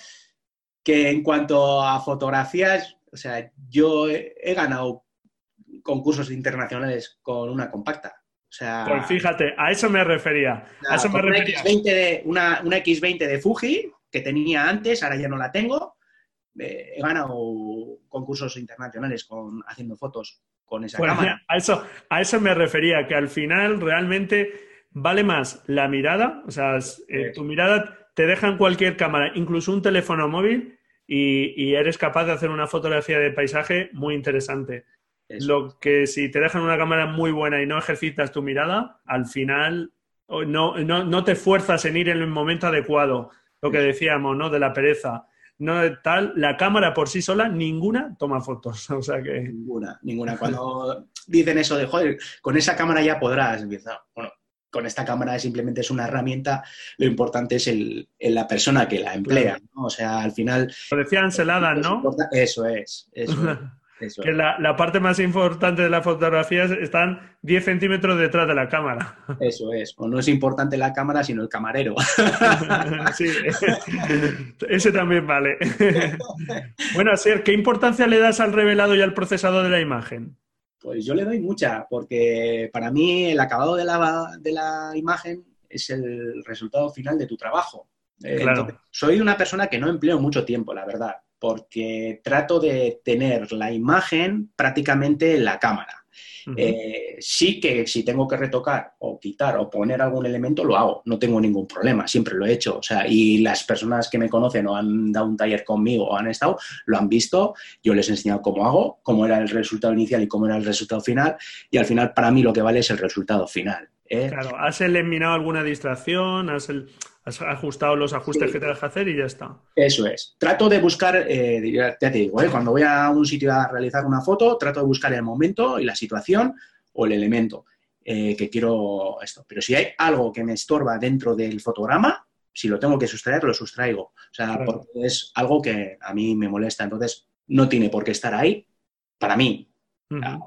que en cuanto a fotografías, o sea, yo he, ganado concursos internacionales con una compacta. O sea, pues fíjate, a eso me refería. a eso me refería. X20 de, una, una X20 de Fuji que tenía antes, ahora ya no la tengo he ganado concursos internacionales con, haciendo fotos con esa pues cámara. A eso, a eso me refería, que al final realmente vale más la mirada, o sea, eh, tu mirada te deja en cualquier cámara, incluso un teléfono móvil, y, eres capaz de hacer una fotografía de paisaje muy interesante. Lo que si te dejan una cámara muy buena y no ejercitas tu mirada, al final no, no, no te fuerzas en ir en el momento adecuado. Lo que decíamos, ¿no? De la pereza no tal, la cámara por sí sola, ninguna toma fotos. O sea que... Ninguna, ninguna. Cuando dicen eso de, joder, con esa cámara ya podrás, empieza, bueno, con esta cámara simplemente es una herramienta, lo importante es el, la persona que la emplea, ¿no? O sea, al final... Lo decía Anselada, ¿no? Eso es, eso es. que la, parte más importante de la fotografía están 10 centímetros detrás de la cámara. Eso es. O no es importante la cámara, sino el camarero. sí, ese también vale. bueno, Ser, ¿qué importancia le das al revelado y al procesado de la imagen? Pues yo le doy mucha, porque para mí el acabado de la, de la imagen es el resultado final de tu trabajo. Claro. soy una persona que no empleo mucho tiempo, la verdad porque trato de tener la imagen prácticamente en la cámara. Eh, sí que si tengo que retocar o quitar o poner algún elemento, lo hago, no tengo ningún problema, siempre lo he hecho. O sea, y las personas que me conocen o han dado un taller conmigo o han estado, lo han visto, yo les he enseñado cómo hago, cómo era el resultado inicial y cómo era el resultado final, y al final para mí lo que vale es el resultado final. ¿eh? Claro, has eliminado alguna distracción, has, ajustado los ajustes que te deja hacer y ya está. Eso es. Trato de buscar, eh, ya te digo, ¿eh? cuando voy a un sitio a realizar una foto, trato de buscar el momento y la situación o el elemento que quiero esto. Pero si hay algo que me estorba dentro del fotograma, si lo tengo que sustraer, lo sustraigo. O sea, porque es algo que a mí me molesta. Entonces, no tiene por qué estar ahí para mí.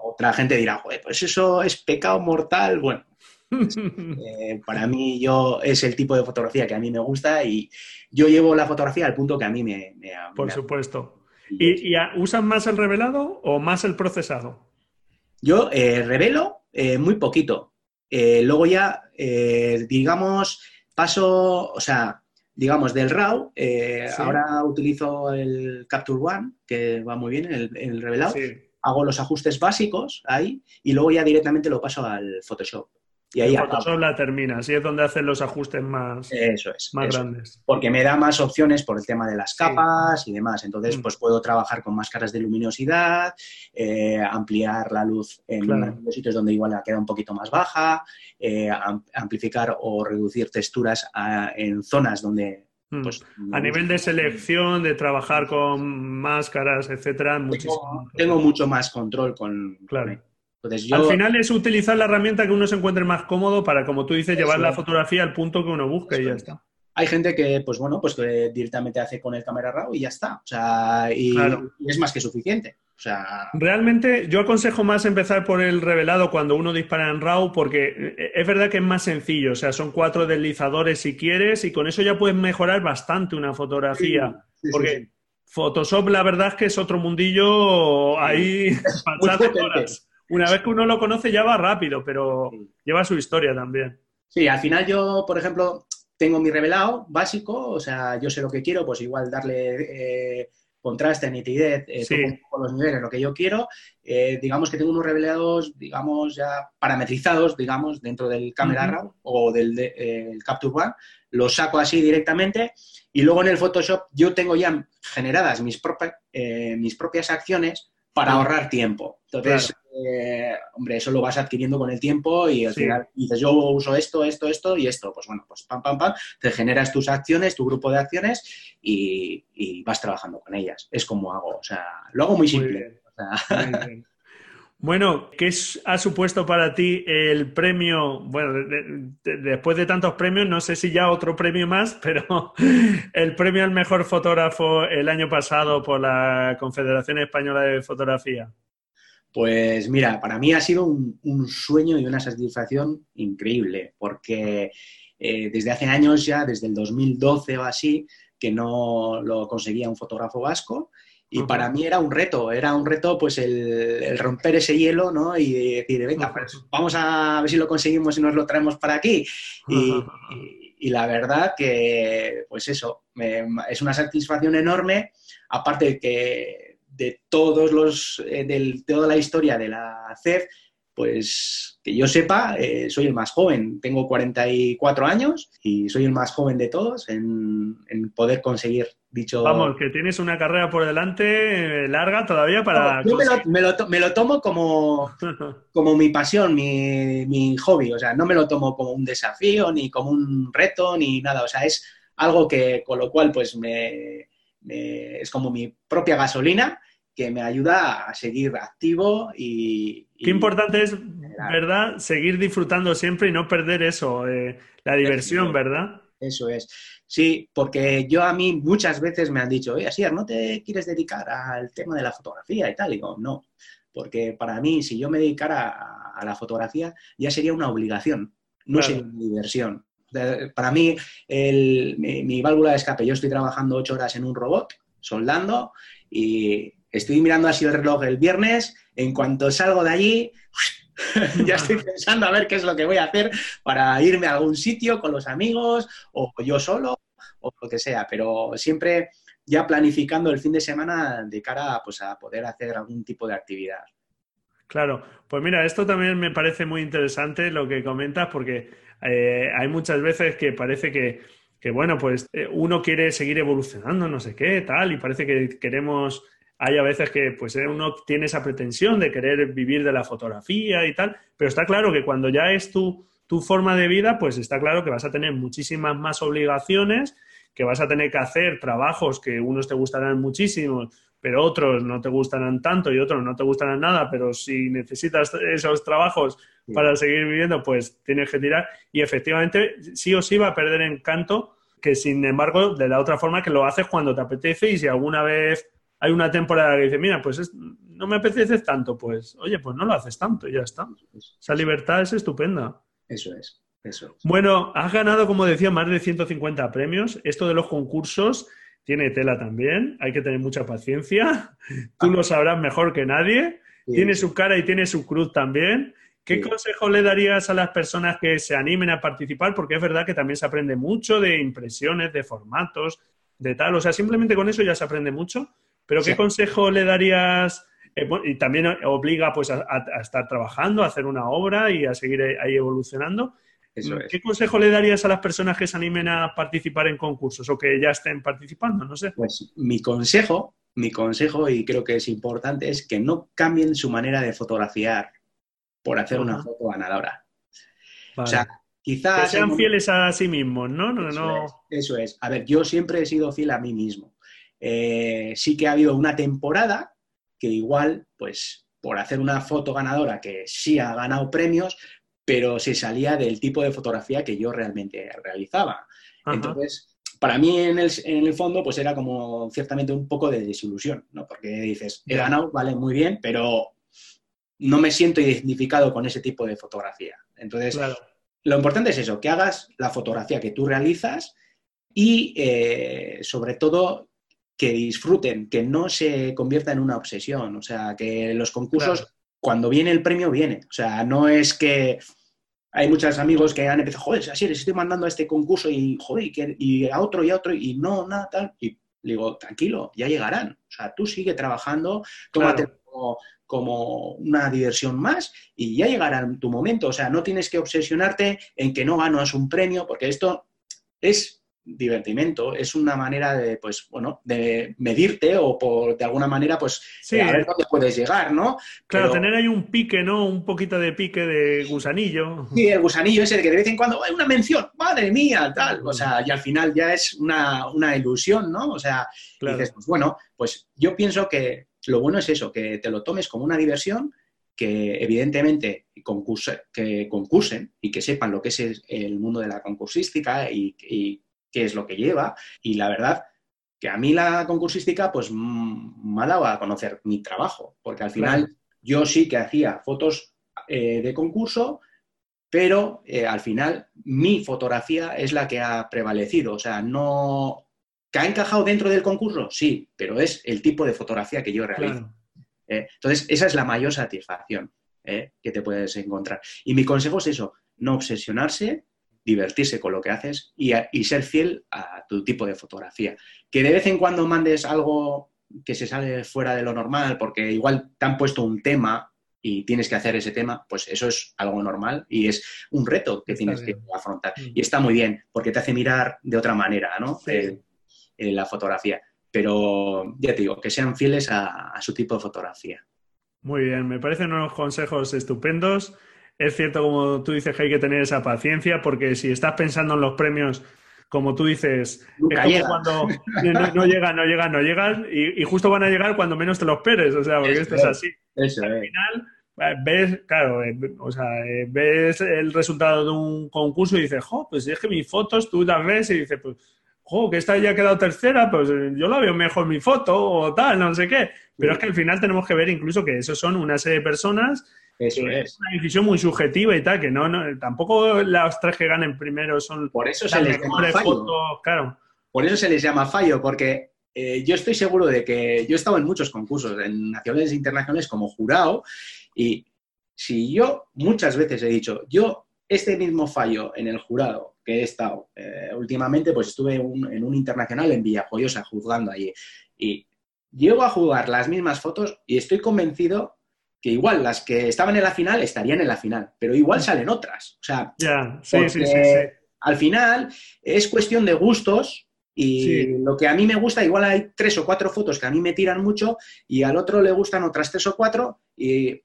Otra gente dirá, joder, pues eso es pecado mortal. Bueno, eh, para mí yo es el tipo de fotografía que a mí me gusta y yo llevo la fotografía al punto que a mí me... Por supuesto. ¿Y, usan más el revelado o más el procesado? Yo eh, revelo eh, muy poquito. luego ya, digamos, paso, o sea, digamos, del RAW, ahora utilizo el Capture One, que va muy bien, el, el revelado. Hago los ajustes básicos ahí y luego ya directamente lo paso al Photoshop. Y ahí Photoshop la termina, así es donde hacen los ajustes más, eso es, más grandes. Porque me da más opciones por el tema de las capas y demás. Entonces, mm. pues puedo trabajar con máscaras de luminosidad, eh, ampliar la luz en los sitios donde igual la queda un poquito más baja, eh, amplificar o reducir texturas en zonas donde mm. pues, a nivel de selección, de trabajar con máscaras, etcétera, tengo, tengo mucho más control con, claro. Al final es utilizar la herramienta que uno se encuentre más cómodo para, como tú dices, llevar la fotografía al punto que uno busca y ya está. Hay gente que, pues bueno, pues que directamente hace con el cámara RAW y ya está. O sea, y, es más que suficiente. O sea... Realmente yo aconsejo más empezar por el revelado cuando uno dispara en RAW porque eh, es verdad que es más sencillo. O sea, son cuatro deslizadores si quieres y con eso ya puedes mejorar bastante una fotografía. porque Photoshop la verdad es que es otro mundillo ahí para horas una vez que uno lo conoce ya va rápido, pero lleva su historia también. Sí, al final yo, por ejemplo, tengo mi revelado básico, o sea, yo sé lo que quiero, pues igual darle eh, contraste, nitidez, eh, los niveles, lo que yo quiero. Eh, digamos que tengo unos revelados, digamos, ya parametrizados, digamos, dentro del Camera Raw o del de, Capture One. Los saco así directamente y luego en el Photoshop yo tengo ya generadas mis, mis propias acciones para ahorrar tiempo. Entonces, eh, hombre, eso lo vas adquiriendo con el tiempo y al final dices, yo uso esto, esto, esto y esto. Pues bueno, pues pam, pam, pam, te generas tus acciones, tu grupo de acciones y, vas trabajando con ellas. Es como hago, o sea, lo hago muy simple. Bueno, ¿qué ha supuesto para ti el premio? Bueno, después de tantos premios, no sé si ya otro premio más, pero el premio al mejor fotógrafo el año pasado por la Confederación Española de Fotografía. Pues mira, para mí ha sido un, sueño y una satisfacción increíble, porque eh, desde hace años ya, desde el 2012 o así, que no lo conseguía un fotógrafo vasco y para mí era un reto, era un reto pues el, romper ese hielo, ¿no? Y decir, venga, pues vamos a ver si lo conseguimos y nos lo traemos para aquí. Y, la verdad que, pues eso, es una satisfacción enorme, aparte de que de todos los, eh, de toda la historia de la CEF, pues que yo sepa, eh, soy el más joven, tengo 44 años y soy el más joven de todos en, poder conseguir dicho... Vamos, que tienes una carrera por delante eh, larga todavía para... yo me lo, tomo como, como mi pasión, mi, hobby, o sea, no me lo tomo como un desafío, ni como un reto, ni nada, o sea, es algo que con lo cual pues me es como mi propia gasolina que me ayuda a seguir activo y... Qué importante es, ¿verdad? Seguir disfrutando siempre y no perder eso, eh, la diversión, ¿verdad? Eso es. Sí, porque yo a mí muchas veces me han dicho, oye, Asier, ¿no te quieres dedicar al tema de la fotografía y tal? Y digo, no, porque para mí, si yo me dedicara a, la fotografía, ya sería una obligación, no sería una diversión. Para mí, mi, mi válvula de escape, yo estoy trabajando ocho horas en un robot, soldando, y estoy mirando así el reloj el viernes, en cuanto salgo de allí, ya estoy pensando a ver qué es lo que voy a hacer para irme a algún sitio con los amigos o yo solo o lo que sea, pero siempre ya planificando el fin de semana de cara pues, a poder hacer algún tipo de actividad. Claro, pues mira, esto también me parece muy interesante lo que comentas porque eh, hay muchas veces que parece que, que bueno, pues eh, uno quiere seguir evolucionando, no sé qué, tal, y parece que queremos hay a veces que pues eh, uno tiene esa pretensión de querer vivir de la fotografía y tal, pero está claro que cuando ya es tu, tu forma de vida, pues está claro que vas a tener muchísimas más obligaciones, que vas a tener que hacer trabajos que unos te gustarán muchísimo, pero otros no te gustarán tanto y otros no te gustarán nada, pero si necesitas esos trabajos para seguir viviendo, pues tienes que tirar. Y efectivamente, sí o sí va a perder encanto, que sin embargo, de la otra forma que lo haces cuando te apetece y si alguna vez hay una temporada que dice, mira, pues no me apetece tanto, pues oye, pues no lo haces tanto y ya está. Esa libertad es estupenda. Eso es, eso Bueno, has ganado, como decía, más de 150 premios. Esto de los concursos tiene tela también, hay que tener mucha paciencia. Tú lo sabrás mejor que nadie. Tiene su cara y tiene su cruz también. ¿Qué consejo le darías a las personas que se animen a participar? Porque es verdad que también se aprende mucho de impresiones, de formatos, de tal. O sea, simplemente con eso ya se aprende mucho. Pero ¿qué consejo le darías eh, y también obliga pues, a, estar trabajando, a hacer una obra y a seguir ahí evolucionando. ¿Qué consejo le darías a las personas que se animen a participar en concursos o que ya estén participando? No sé. Pues mi consejo, mi consejo, y creo que es importante, es que no cambien su manera de fotografiar por hacer una foto ganadora. O sea, quizás... Que sean fieles a sí mismos, ¿no? no, eso, no... Es, eso es. A ver, yo siempre he sido fiel a mí mismo. Eh, sí que ha habido una temporada que igual, pues, por hacer una foto ganadora que sí ha ganado premios, pero se salía del tipo de fotografía que yo realmente realizaba. Entonces, para mí en el, fondo, pues era como ciertamente un poco de desilusión, ¿no? Porque dices, he ganado, vale, muy bien, pero no me siento identificado con ese tipo de fotografía. Entonces, lo importante es eso, que hagas la fotografía que tú realizas y eh, sobre todo que disfruten, que no se convierta en una obsesión. O sea, que los concursos, cuando viene el premio, viene. O sea, no es que hay muchos amigos que han empezado, joder, así les estoy mandando a este concurso y, joder, y, a otro y a otro, y no, nada, tal. Y digo, tranquilo, ya llegarán. O sea, tú sigue trabajando, tómate como, como, una diversión más y ya llegará tu momento. O sea, no tienes que obsesionarte en que no ganas un premio, porque esto es divertimento, es una manera de, pues, bueno, de medirte o por, de alguna manera, pues, sí. a ver dónde puedes llegar, ¿no? Claro, tener ahí un pique, ¿no? Un poquito de pique de gusanillo. Sí, el gusanillo ese de que de vez en cuando hay una mención, madre mía, tal, o sea, y al final ya es una, ilusión, ¿no? O sea, dices, pues bueno, pues yo pienso que lo bueno es eso, que te lo tomes como una diversión, que evidentemente que concursen y que sepan lo que es el mundo de la concursística y, y qué es lo que lleva. Y la verdad que a mí la concursística pues me ha dado a conocer mi trabajo, porque al final yo sí que hacía fotos eh, de concurso, pero eh, al final mi fotografía es la que ha prevalecido. O sea, no... ¿Que ha encajado dentro del concurso? Sí, pero es el tipo de fotografía que yo realizo. Eh, entonces, esa es la mayor satisfacción que te puedes encontrar. Y mi consejo es eso, no obsesionarse, divertirse con lo que haces y, ser fiel a tu tipo de fotografía. Que de vez en cuando mandes algo que se sale fuera de lo normal, porque igual te han puesto un tema y tienes que hacer ese tema, pues eso es algo normal y es un reto que tienes que afrontar. Mm. Y está muy bien, porque te hace mirar de otra manera, ¿no? La fotografía. Pero ya te digo, que sean fieles a, a su tipo de fotografía. Muy bien, me parecen unos consejos estupendos es cierto, como tú dices, que hay que tener esa paciencia, porque si estás pensando en los premios, como tú dices, es cuando no, llegan, no llegan, no llegan, y, justo van a llegar cuando menos te lo esperes, o sea, porque esto es así. Al final, eh, ves, claro, eh, o sea, eh, ves el resultado de un concurso y dices, jo, pues es que mis fotos tú las ves y dices, pues, jo, que esta ya ha quedado tercera, pues yo la veo mejor mi foto o tal, no sé qué. Pero es que al final tenemos que ver incluso que esos son una serie de personas eso es. una decisión muy subjetiva y tal, que no, no tampoco las tres que ganen primero son Por eso se les llama fallo. claro. Por eso se les llama fallo, porque eh, yo estoy seguro de que yo he estado en muchos concursos, en nacionales e internacionales como jurado, y si yo muchas veces he dicho, yo este mismo fallo en el jurado que he estado. Eh, últimamente, pues estuve en un internacional en Villajoyosa juzgando allí, y llego a jugar las mismas fotos y estoy convencido que igual las que estaban en la final estarían en la final, pero igual salen otras. O sea, al final es cuestión de gustos y lo que a mí me gusta, igual hay tres o cuatro fotos que a mí me tiran mucho y al otro le gustan otras tres o cuatro y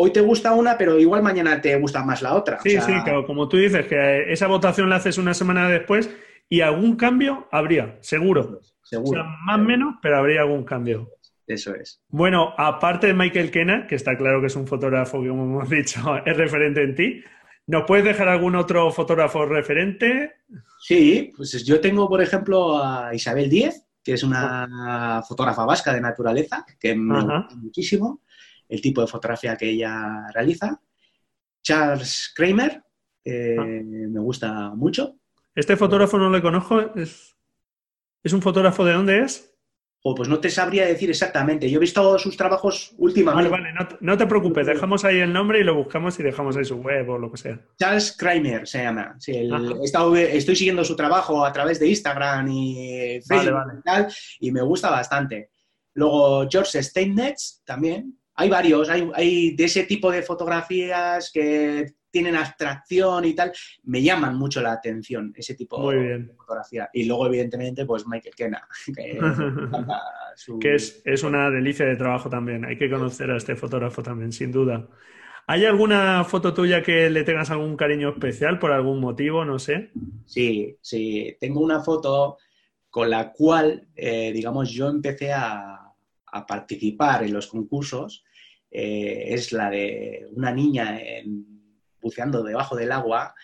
hoy te gusta una, pero igual mañana te gusta más la otra. Sí, sí, claro, como tú dices, que esa votación la haces una semana después y algún cambio habría, seguro. Seguro. O sea, más o menos, pero habría algún cambio. Eso es. Bueno, aparte de Michael Kenna, que está claro que es un fotógrafo que, como hemos dicho, es referente en ti, ¿nos puedes dejar algún otro fotógrafo referente? Sí, pues yo tengo, por ejemplo, a Isabel Díez, que es una fotógrafa vasca de naturaleza, que me gusta muchísimo el tipo de fotografía que ella realiza. Charles Kramer, ah. me gusta mucho. Este fotógrafo no lo conozco. ¿Es, ¿Es un fotógrafo de dónde es? pues no te sabría decir exactamente. Yo he visto sus trabajos últimamente. Vale, vale, no, te preocupes, dejamos ahí el nombre y lo buscamos y dejamos ahí su web o lo que sea. Charles Kramer se llama. estoy siguiendo su trabajo a través de Instagram y Facebook y tal, y me gusta bastante. Luego George Steinmetz también. Hay varios, hay, hay de ese tipo de fotografías que tienen abstracción y tal, me llaman mucho la atención ese tipo de fotografía. Y luego, evidentemente, pues Michael Kenna, que, es, es, una delicia de trabajo también. Hay que conocer a este fotógrafo también, sin duda. ¿Hay alguna foto tuya que le tengas algún cariño especial por algún motivo? No sé. Sí, sí. Tengo una foto con la cual, eh, digamos, yo empecé a, participar en los concursos. Eh, es la de una niña buceando debajo del agua,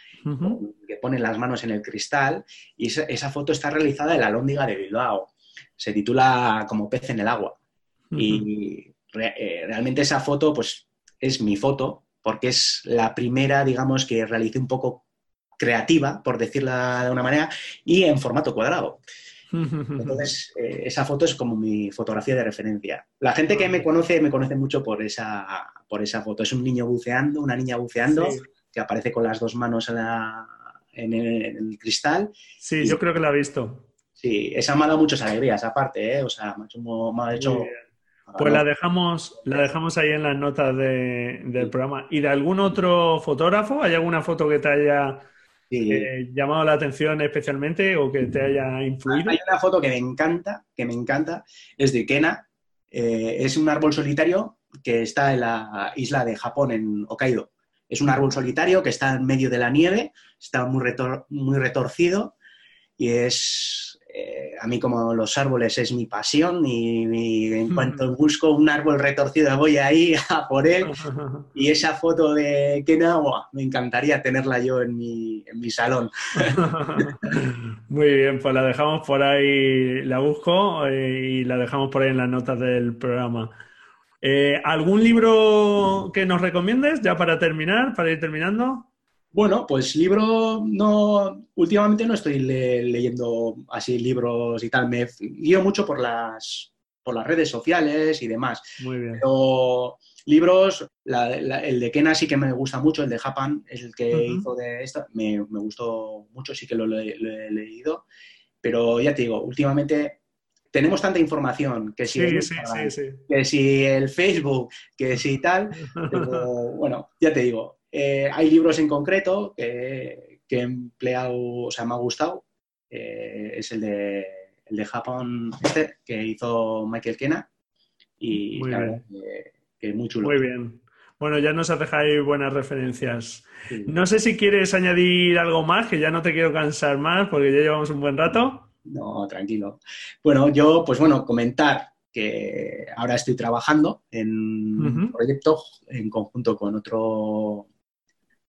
que pone las manos en el cristal, y esa, foto está realizada en la Lóndiga de Bilbao. Se titula Como pez en el agua. Y eh, realmente esa foto, pues es mi foto, porque es la primera, digamos, que realicé un poco creativa, por decirla de una manera, y en formato cuadrado. Entonces, eh, esa foto es como mi fotografía de referencia. La gente que me conoce, me conoce mucho por esa, por esa foto. Es un niño buceando, una niña buceando, que aparece con las dos manos en, el, cristal. Sí, yo creo que la he visto. Sí, esa me ha dado muchas alegrías, aparte, ¿eh? O sea, me ha hecho pues la dejamos, la dejamos ahí en las notas del programa. ¿Y de algún otro fotógrafo? ¿Hay alguna foto que te haya eh, llamado la atención especialmente o que te haya influido? Hay una foto que me encanta, que me encanta, es de Kena. Eh, es un árbol solitario que está en la isla de Japón, en Hokkaido. Es un árbol solitario que está en medio de la nieve, está muy, muy retorcido y es eh, a mí como los árboles es mi pasión y, en cuanto busco un árbol retorcido voy ahí a por él y esa foto de Kena me encantaría tenerla yo en mi, salón. Muy bien, pues la dejamos por ahí, la busco eh, y la dejamos por ahí en las notas del programa. Eh, ¿Algún libro que nos recomiendes ya para terminar, para ir terminando? Bueno, pues libro no, últimamente no estoy leyendo así libros y tal, me guío mucho por las, por las redes sociales y demás. Muy bien. Pero libros, el de Kena sí que me gusta mucho, el de Japan, es el que hizo de esto, me, gustó mucho, sí que lo, he leído, pero ya te digo, últimamente tenemos tanta información que si, que si el Facebook, que si tal, pero, bueno, ya te digo, eh, hay libros en concreto que, he empleado, o sea, me ha gustado. Eh, es el de, el de Japón este, que hizo Michael Kena. Y muy Que, muy chulo. Muy bien. Bueno, ya nos has dejado ahí buenas referencias. No sé si quieres añadir algo más, que ya no te quiero cansar más porque ya llevamos un buen rato. No, tranquilo. Bueno, yo, pues bueno, comentar que ahora estoy trabajando en un proyecto en conjunto con otro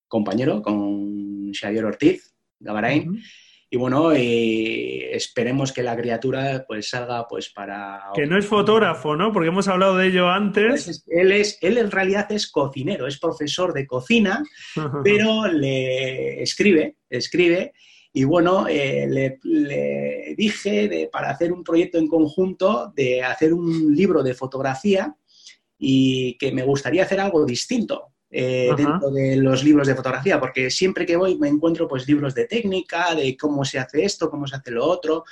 compañero, con Xavier Ortiz, Gabarain. Y bueno, esperemos que la criatura pues salga pues para... Que no es fotógrafo, ¿no? Porque hemos hablado de ello antes. Pues él, es, él en realidad es cocinero, es profesor de cocina, pero le escribe, escribe. Y bueno, eh, le, dije de, para hacer un proyecto en conjunto, de hacer un libro de fotografía y que me gustaría hacer algo distinto. Eh, dentro de los libros de fotografía, porque siempre que voy me encuentro pues libros de técnica, de cómo se hace esto, cómo se hace lo otro,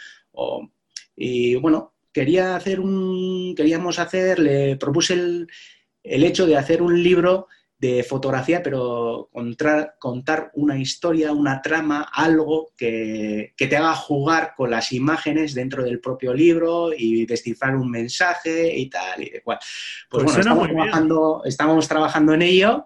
y bueno, quería hacer un, queríamos hacer, le propuse el, el hecho de hacer un libro de fotografía, pero contar una historia, una trama, algo que, te haga jugar con las imágenes dentro del propio libro y descifrar un mensaje y tal y de cual. Pues, pues bueno, estamos trabajando, estamos trabajando en ello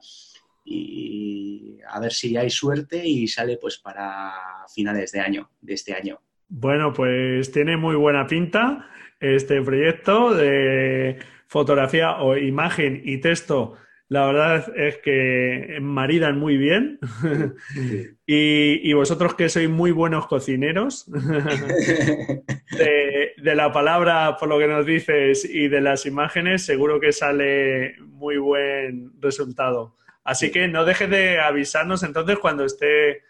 y a ver si hay suerte y sale pues para finales de año, de este año. Bueno, pues tiene muy buena pinta este proyecto de fotografía o imagen y texto la verdad es que maridan muy bien. y, vosotros que sois muy buenos cocineros, de, la palabra, por lo que nos dices, y de las imágenes, seguro que sale muy buen resultado. Así que no dejes de avisarnos entonces cuando esté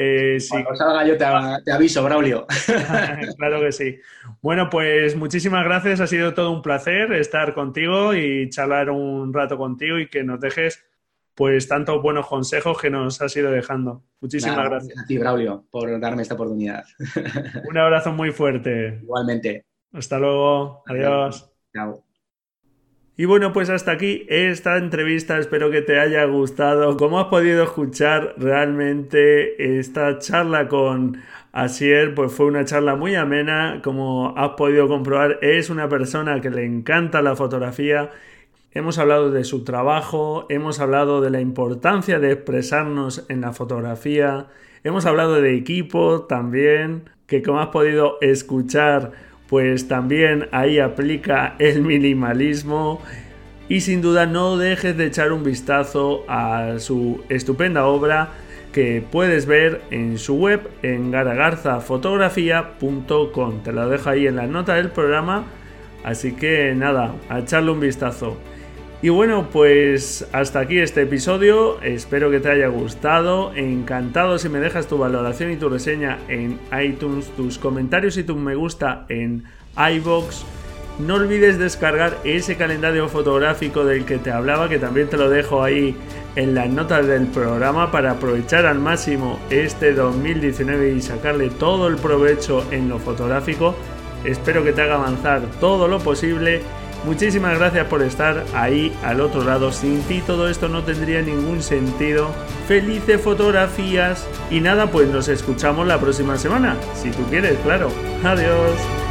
eh, Cuando salga yo te, aviso, Braulio. claro que sí. Bueno, pues muchísimas gracias. Ha sido todo un placer estar contigo y charlar un rato contigo y que nos dejes pues tantos buenos consejos que nos has ido dejando. Muchísimas gracias. A ti, Braulio, por darme esta oportunidad. un abrazo muy fuerte. Igualmente. Hasta luego. Adiós. Chao. Y bueno, pues hasta aquí esta entrevista, espero que te haya gustado. Como has podido escuchar, realmente esta charla con Asier pues fue una charla muy amena, como has podido comprobar, es una persona que le encanta la fotografía. Hemos hablado de su trabajo, hemos hablado de la importancia de expresarnos en la fotografía, hemos hablado de equipo también, que como has podido escuchar, pues también ahí aplica el minimalismo y sin duda no dejes de echar un vistazo a su estupenda obra que puedes ver en su web en garagarzafotografía.com. Te lo dejo ahí en la nota del programa, así que nada, a echarle un vistazo. Y bueno, pues hasta aquí este episodio. Espero que te haya gustado. Encantado si me dejas tu valoración y tu reseña en iTunes, tus comentarios y tu me gusta en iBox. No olvides descargar ese calendario fotográfico del que te hablaba, que también te lo dejo ahí en las notas del programa para aprovechar al máximo este 2019 y sacarle todo el provecho en lo fotográfico. Espero que te haga avanzar todo lo posible Muchísimas gracias por estar ahí al otro lado. Sin ti todo esto no tendría ningún sentido. Felices fotografías. Y nada, pues nos escuchamos la próxima semana. Si tú quieres, claro. Adiós.